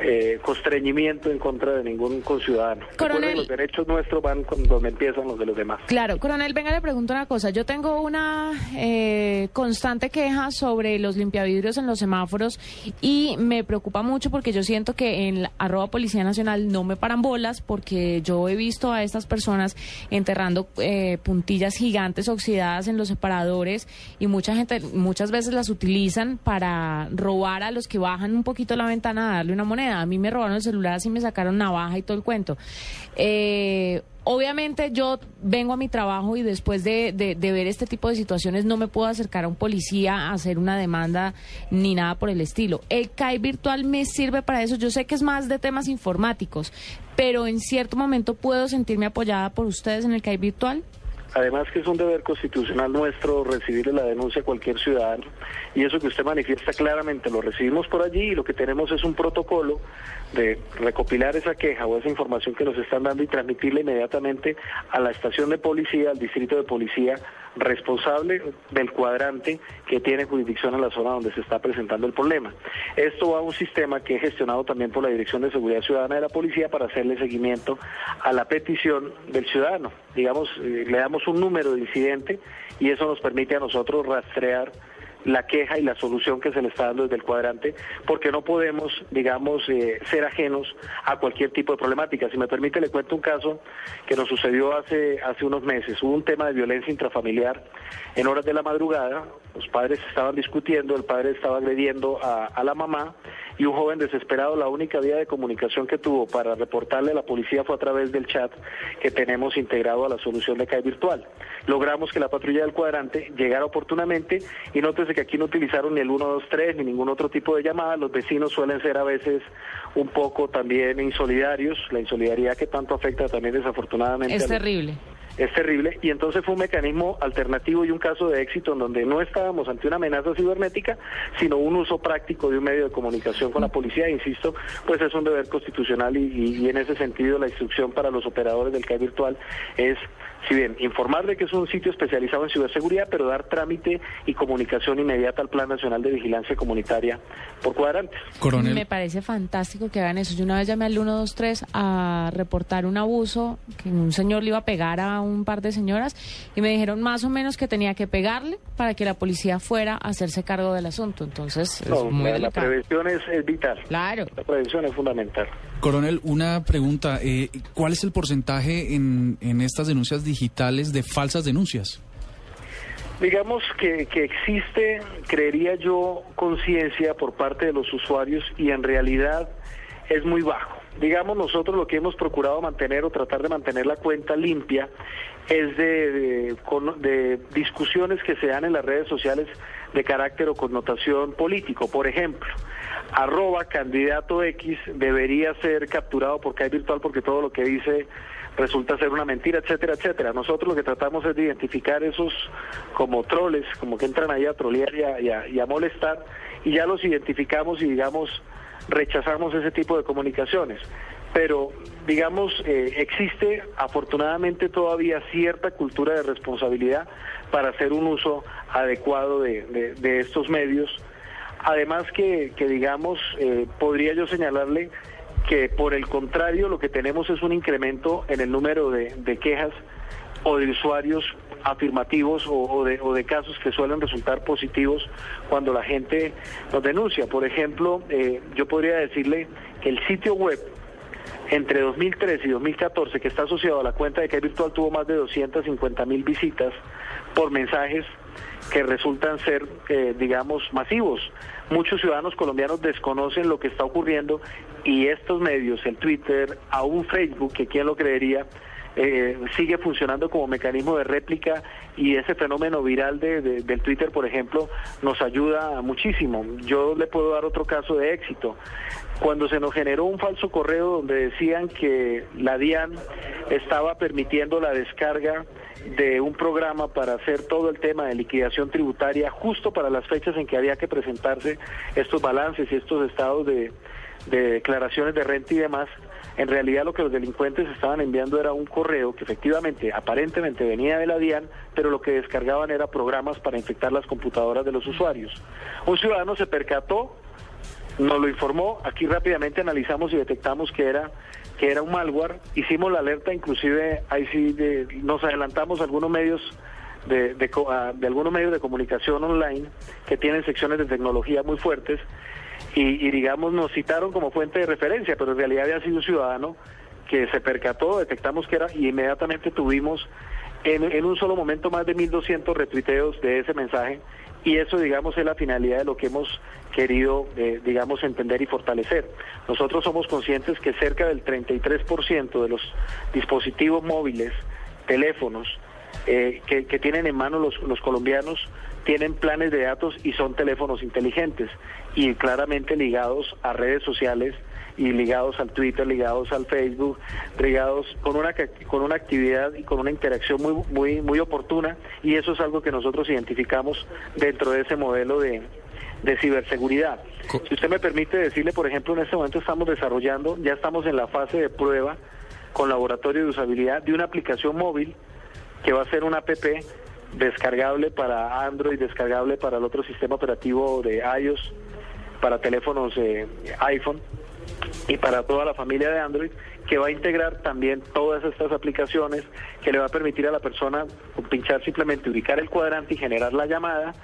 eh, constreñimiento en contra de ningún conciudadano.
Coronel.
los derechos nuestros van con donde empiezan los de los demás.
Claro, coronel, venga, le pregunto una cosa. Yo tengo una eh, constante queja sobre los limpiavidrios en los semáforos y me preocupa mucho porque yo siento que en la arroba Policía Nacional no me paran bolas porque yo he visto a estas personas enterrando eh, puntillas gigantes oxidadas en los separadores y mucha gente, muchas veces las utilizan para robar a los que bajan un poquito la ventana a darle una moneda. A mí me robaron el celular, así me sacaron navaja y todo el cuento. Eh, obviamente yo vengo a mi trabajo y después de, de- de ver este tipo de situaciones no me puedo acercar a un policía a hacer una demanda ni nada por el estilo. El CAI virtual me sirve para eso. Yo sé que es más de temas informáticos, pero en cierto momento puedo sentirme apoyada por ustedes en el CAI virtual.
Además que es un deber constitucional nuestro recibirle la denuncia a cualquier ciudadano y eso que usted manifiesta claramente lo recibimos por allí y lo que tenemos es un protocolo de recopilar esa queja o esa información que nos están dando y transmitirla inmediatamente a la estación de policía, al distrito de policía responsable del cuadrante que tiene jurisdicción en la zona donde se está presentando el problema. Esto va a un sistema que es gestionado también por la Dirección de Seguridad Ciudadana de la Policía para hacerle seguimiento a la petición del ciudadano. Digamos, eh, le damos un número de incidente y eso nos permite a nosotros rastrear la queja y la solución que se le está dando desde el cuadrante, porque no podemos, digamos, eh, ser ajenos a cualquier tipo de problemática. Si me permite, le cuento un caso que nos sucedió hace, hace unos meses. Hubo un tema de violencia intrafamiliar en horas de la madrugada, los padres estaban discutiendo, el padre estaba agrediendo a, a la mamá y un joven desesperado, la única vía de comunicación que tuvo para reportarle a la policía fue a través del chat que tenemos integrado a la solución de CAE virtual. Logramos que la patrulla del cuadrante llegara oportunamente y nótese que aquí no utilizaron ni el 123 ni ningún otro tipo de llamada. Los vecinos suelen ser a veces un poco también insolidarios, la insolidaridad que tanto afecta también desafortunadamente.
Es
a los-
terrible.
Es terrible y entonces fue un mecanismo alternativo y un caso de éxito en donde no estábamos ante una amenaza cibernética, sino un uso práctico de un medio de comunicación con la policía. Insisto, pues es un deber constitucional y, en ese sentido la instrucción para los operadores del CAE virtual es, si bien, informar de que es un sitio especializado en ciberseguridad, pero dar trámite y comunicación inmediata al Plan Nacional de Vigilancia Comunitaria por cuadrantes.
Me parece fantástico que hagan eso. Yo una vez llamé al 123 a reportar un abuso que un señor le iba a pegar a un par de señoras y me dijeron más o menos que tenía que pegarle para que la policía fuera a hacerse cargo del asunto. Entonces, es
No,
muy
la, prevención es, es vital.
Claro.
La prevención es fundamental.
Coronel, una pregunta. eh, ¿Cuál es el porcentaje en, en estas denuncias digitales de falsas denuncias?
Digamos que, que existe, creería yo, conciencia por parte de los usuarios y en realidad es muy bajo. Digamos, nosotros lo que hemos procurado mantener o tratar de mantener la cuenta limpia es de, de de discusiones que se dan en las redes sociales de carácter o connotación político. Por ejemplo, arroba candidato X debería ser capturado por CAI virtual porque todo lo que dice resulta ser una mentira, etcétera, etcétera. Nosotros lo que tratamos es de identificar esos como troles, como que entran ahí a trolear y a, y a- y a molestar, y ya los identificamos y digamos rechazamos ese tipo de comunicaciones. Pero, digamos, eh, existe afortunadamente todavía cierta cultura de responsabilidad para hacer un uso adecuado de, de- de estos medios. Además que, que digamos, eh, podría yo señalarle que por el contrario lo que tenemos es un incremento en el número de, quejas o de usuarios afirmativos o, o de, o de casos que suelen resultar positivos cuando la gente nos denuncia. Por ejemplo, eh, yo podría decirle que el sitio web entre 2013 y 2014, que está asociado a la cuenta de que virtual, tuvo más de 250 mil visitas por mensajes que resultan ser, eh, digamos, masivos. Muchos ciudadanos colombianos desconocen lo que está ocurriendo y estos medios, el Twitter, aún Facebook, que quién lo creería, eh, sigue funcionando como mecanismo de réplica y ese fenómeno viral de, de- del Twitter, por ejemplo, nos ayuda muchísimo. Yo le puedo dar otro caso de éxito. Cuando se nos generó un falso correo donde decían que la DIAN estaba permitiendo la descarga de un programa para hacer todo el tema de liquidación tributaria justo para las fechas en que había que presentarse estos balances y estos estados de, de declaraciones de renta y demás, en realidad lo que los delincuentes estaban enviando era un correo que efectivamente, aparentemente venía de la DIAN, pero lo que descargaban era programas para infectar las computadoras de los usuarios. Un ciudadano se percató, nos lo informó, aquí rápidamente analizamos y detectamos que era que era un malware, hicimos la alerta, inclusive ahí sí de- nos adelantamos a algunos medios de, de de algunos medios de comunicación online que tienen secciones de tecnología muy fuertes y, digamos nos citaron como fuente de referencia, pero en realidad había sido un ciudadano que se percató, detectamos que era y inmediatamente tuvimos en, en un solo momento más de 1.200 retuiteos de ese mensaje y eso digamos es la finalidad de lo que hemos querido eh, digamos entender y fortalecer. Nosotros somos conscientes que cerca del 33% de los dispositivos móviles, teléfonos, eh, que, que tienen en mano los, los colombianos tienen planes de datos y son teléfonos inteligentes y claramente ligados a redes sociales y ligados al Twitter, ligados al Facebook, ligados con una con una actividad y con una interacción muy muy muy oportuna y eso es algo que nosotros identificamos dentro de ese modelo de de ciberseguridad. Si usted me permite decirle, por ejemplo, en este momento estamos desarrollando, ya estamos en la fase de prueba con laboratorio de usabilidad de una aplicación móvil que va a ser una app descargable para Android, descargable para el otro sistema operativo de iOS, para teléfonos eh, iPhone y para toda la familia de Android, que va a integrar también todas estas aplicaciones, que le va a permitir a la persona pinchar simplemente, ubicar el cuadrante y generar la llamada,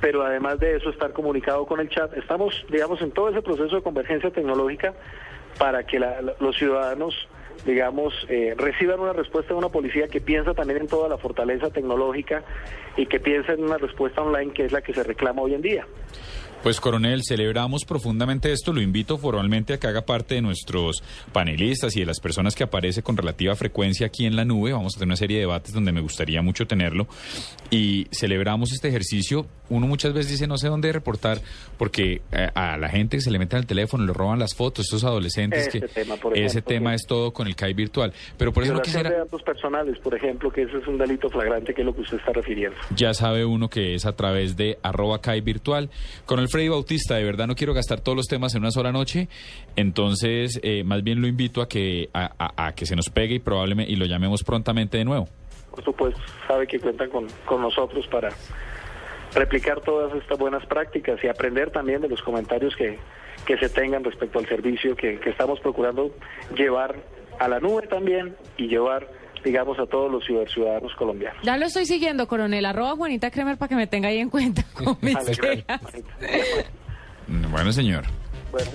pero además de eso estar comunicado con el chat. Estamos, digamos, en todo ese proceso de convergencia tecnológica para que la- los ciudadanos digamos, eh, reciban una respuesta de una policía que piensa también en toda la fortaleza tecnológica y que piensa en una respuesta online que es la que se reclama hoy en día.
Pues coronel, celebramos profundamente esto, lo invito formalmente a que haga parte de nuestros panelistas y de las personas que aparece con relativa frecuencia aquí en la nube. Vamos a tener una serie de debates donde me gustaría mucho tenerlo y celebramos este ejercicio. Uno muchas veces dice no sé dónde reportar porque eh, a la gente que se le mete al teléfono, le roban las fotos, estos adolescentes
Ese
que
tema,
ese tema es todo con el CAI virtual. Pero por eso no quisiera
de datos personales, por ejemplo, que ese es un delito flagrante que es lo que usted está refiriendo.
Ya sabe uno que es a través de arroba CAI virtual. Con el Freddy Bautista, de verdad no quiero gastar todos los temas en una sola noche, entonces eh, más bien lo invito a que, a, a- a que se nos pegue y probablemente y lo llamemos prontamente de nuevo.
Por supuesto, sabe que cuentan con, con nosotros para replicar todas estas buenas prácticas y aprender también de los comentarios que, que se tengan respecto al servicio que, que estamos procurando llevar a la nube también y llevar, digamos, a todos los ciudadanos colombianos.
Ya lo estoy siguiendo, coronel. Arroba Juanita Kremer para que me tenga ahí en cuenta con mis.
Mm, Bueno, señor.
Bueno.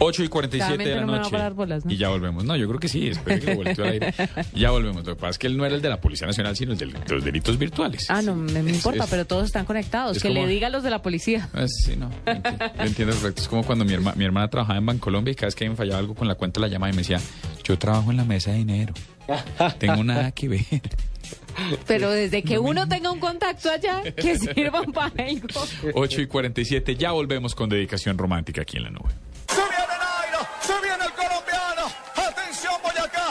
8 y 47 de la
no me va a
noche.
parar bolas, ¿no?
Y ya volvemos. No, yo creo que sí, espero que lo volteo al aire. Ya volvemos. Lo que pasa es que él no era el de la Policía Nacional, sino el de los delitos virtuales.
Ah, no, me, me importa,
es-
pero todos están conectados.
es
Que
como-
le diga a los de la policía.
Ah, sí, no. Yo entiendo, entiendo perfecto. Es como cuando mi, herma- mi hermana trabajaba en Bancolombia y cada vez que me fallaba algo con la cuenta la llamaba y me decía, yo trabajo en la mesa de dinero. Tengo nada que ver.
Pero desde que uno tenga un contacto allá, que sirvan para algo.
8 y 47, ya volvemos con dedicación romántica aquí en la nube.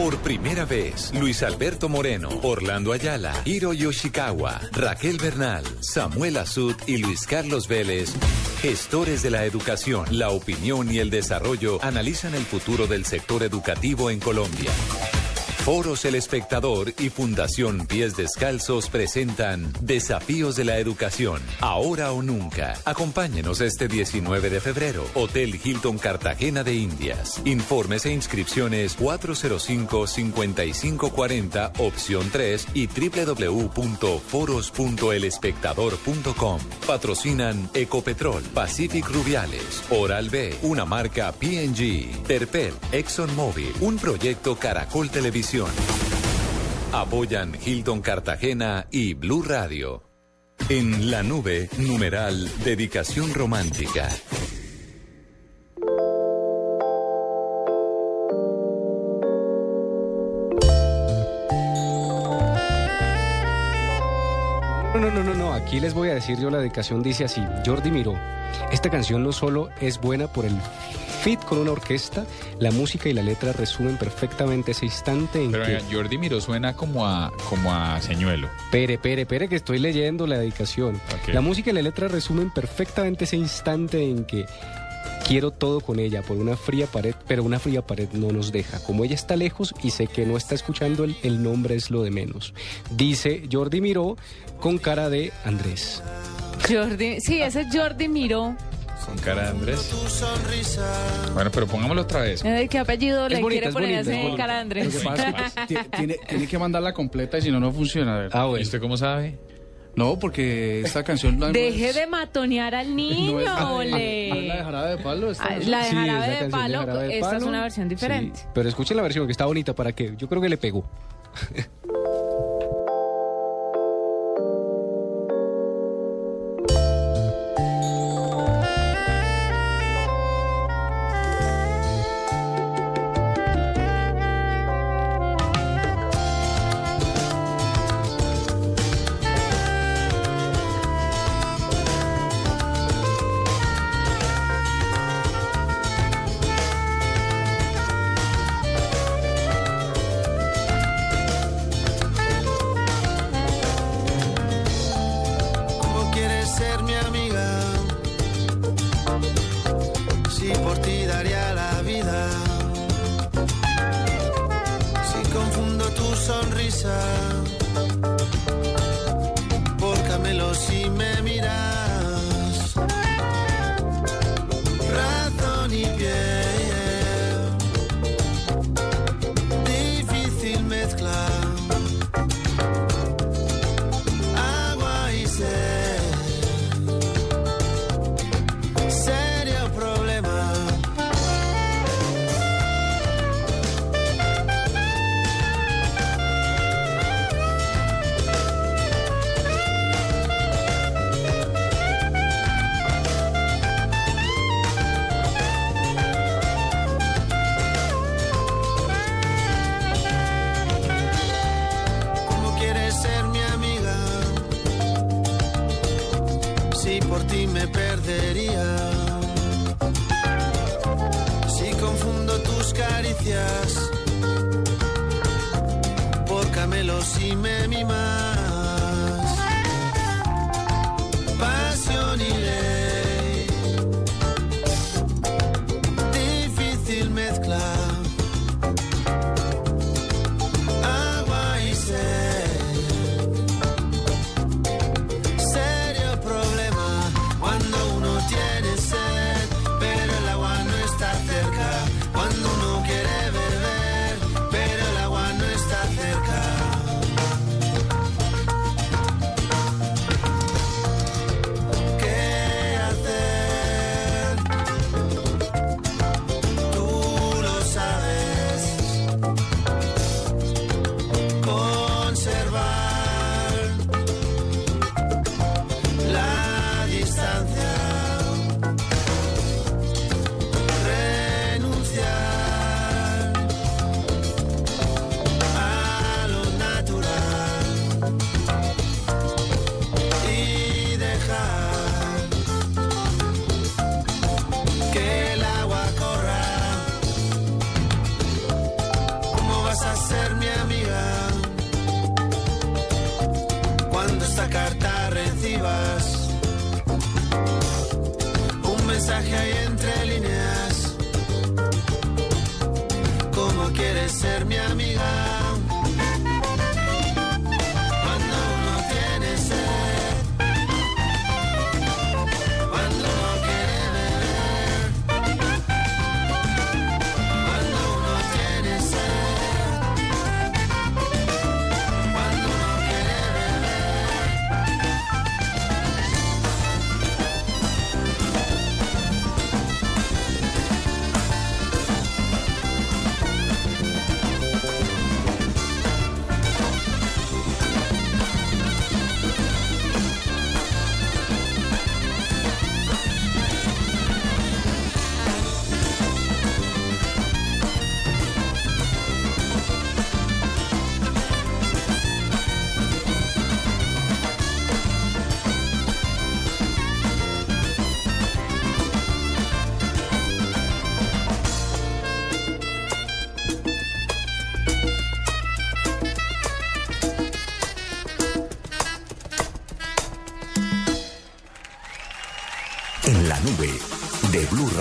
Por primera vez, Luis Alberto Moreno, Orlando Ayala, Hiro Yoshikawa, Raquel Bernal, Samuel Azud y Luis Carlos Vélez, gestores de la educación, la opinión y el desarrollo, analizan el futuro del sector educativo en Colombia. Foros El Espectador y Fundación Pies Descalzos presentan Desafíos de la Educación, ahora o nunca. Acompáñenos este 19 de febrero, Hotel Hilton Cartagena de Indias. Informes e inscripciones 405-5540, opción 3 y www.foros.elespectador.com. Patrocinan Ecopetrol, Pacific Rubiales, Oral B, una marca PNG, Terpel, ExxonMobil, un proyecto Caracol Televisión. Apoyan Hilton Cartagena y Blue Radio. En la nube, numeral, dedicación romántica.
No, no, no, no, aquí les voy a decir yo la dedicación dice así, Jordi Miró, esta canción no solo es buena por el fit con una orquesta, la música y la letra resumen perfectamente ese instante en
Pero
que...
venga, Jordi Miró suena como a, como a señuelo.
Pere, pere, pere, que estoy leyendo la dedicación. La música y la letra resumen perfectamente ese instante en que quiero todo con ella por una fría pared, pero una fría pared no nos deja. Como ella está lejos y sé que no está escuchando, el, el nombre es lo de menos. Dice Jordi Miró con cara de Andrés.
Jordi, sí, ese es Jordi Miró.
Con cara de Andrés. Bueno, pero pongámoslo otra vez.
Eh, ¿Qué apellido
Es
le
bonita,
quiere
es
poner
bonita,
ese
es
cara de Andrés?
Lo que pasa es que tiene, tiene que mandarla completa y si no, no funciona. A ver.
Ah,
¿Y usted cómo sabe?
No, porque esta canción no
Deje de matonear al niño,
no es-
ole.
la de Jarabe de Palo. esta
la de
Sí,
Jarabe
es la
de Palo,
Jarabe de
esta es una versión diferente.
Sí, pero escuchen la versión que está bonita para que yo creo que le pegó.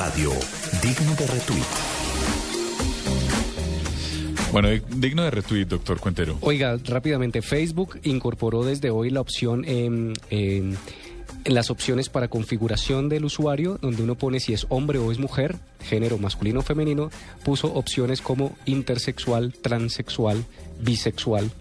Radio, digno de retweet.
Bueno, dig- digno de retweet, doctor Cuentero.
Oiga, rápidamente, Facebook incorporó desde hoy la opción em, em, en las opciones para configuración del usuario, donde uno pone si es hombre o es mujer, género masculino o femenino, puso opciones como intersexual, transexual, bisexual.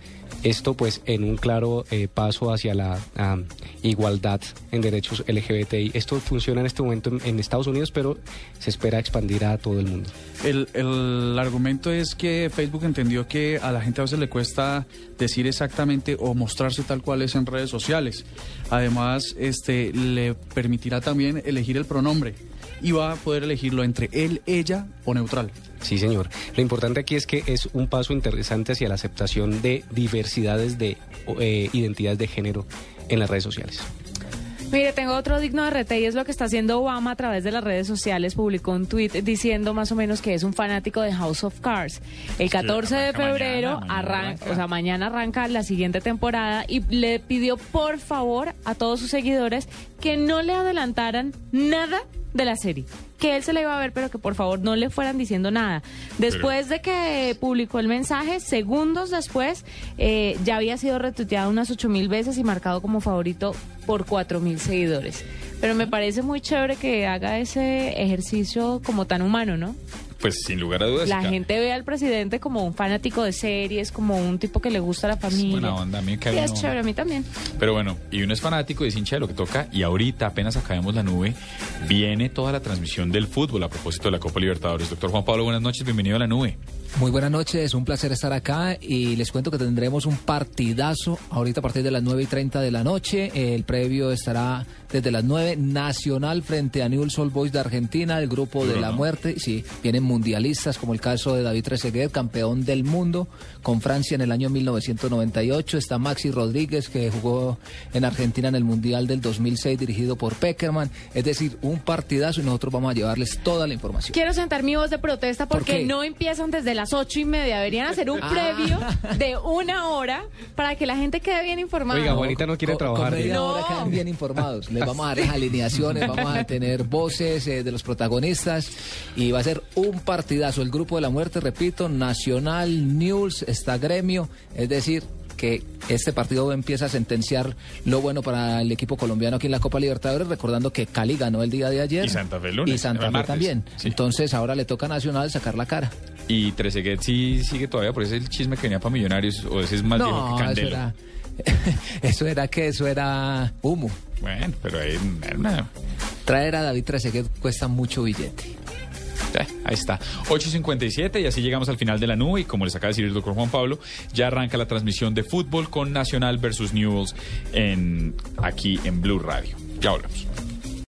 Esto pues en un claro eh, paso hacia la am, igualdad en derechos LGBTI. Esto funciona en este momento en, en Estados Unidos, pero se espera expandir a todo el mundo.
El, el argumento es que Facebook entendió que a la gente a veces le cuesta decir exactamente o mostrarse tal cual es en redes sociales. Además, este le permitirá también elegir el pronombre y va a poder elegirlo entre él, ella o neutral.
Sí, señor. Lo importante aquí es que es un paso interesante hacia la aceptación de diversidades de eh, identidades de género en las redes sociales.
Mire, tengo otro digno de rete y es lo que está haciendo Obama a través de las redes sociales. Publicó un tweet diciendo más o menos que es un fanático de House of Cards. El 14 de febrero
mañana, mañana
arranca,
arranca.
o sea, mañana arranca la siguiente temporada y le pidió por favor a todos sus seguidores que no le adelantaran nada de la serie. Que él se la iba a ver, pero que por favor no le fueran diciendo nada. Después de que publicó el mensaje, segundos después, eh, ya había sido retuiteado unas ocho mil veces y marcado como favorito por cuatro mil seguidores. Pero me parece muy chévere que haga ese ejercicio como tan humano, ¿no?
Pues sin lugar a dudas.
La gente ve al presidente como un fanático de series, como un tipo que le gusta la familia.
buena onda, a mí me
es chévere, a mí también.
Pero bueno, y uno es fanático y es hincha de lo que toca. Y ahorita, apenas acabemos la nube, viene toda la transmisión del fútbol a propósito de la Copa Libertadores. Doctor Juan Pablo, buenas noches, bienvenido a la nube.
Muy buenas noches, un placer estar acá y les cuento que tendremos un partidazo ahorita a partir de las 9 y 30 de la noche. El previo estará desde las 9, Nacional frente a Newell's Old Boys de Argentina, el grupo de la muerte. Sí, vienen mundialistas como el caso de David Trezeguet, campeón del mundo con Francia en el año 1998. Está Maxi Rodríguez que jugó en Argentina en el Mundial del 2006 dirigido por Peckerman. Es decir, un partidazo y nosotros vamos a llevarles toda la información.
Quiero sentar mi voz de protesta
¿Por
porque no empiezan desde las ocho y media. Deberían hacer un
Ah.
previo de una hora para que la gente quede bien informada.
Oiga, Juanita no quiere trabajar.
Con media
No.
hora quedan bien informados. Les vamos a dar las alineaciones, vamos a tener voces eh, de los protagonistas y va a ser un partidazo. El grupo de la muerte, repito, Nacional, News, está Gremio, es decir que este partido empieza a sentenciar lo bueno para el equipo colombiano aquí en la Copa Libertadores, recordando que Cali ganó el día de ayer.
Y Santa Fe lunes,
Y Santa Fe también.
Sí.
Entonces ahora le toca a Nacional sacar la cara.
Y Trezeguet sí sigue todavía, por ese es el chisme que venía para Millonarios, o ese es más viejo que
no, eso
Candelo.
era, eso era que eso era humo.
Bueno, pero ahí,
Traer a David Trezeguet cuesta mucho billete.
Ahí está. 8.57 y así llegamos al final de la nube y como les acaba de decir el doctor Juan Pablo, ya arranca la transmisión de fútbol con Nacional versus Newells en, aquí en Blue Radio. Ya volvemos.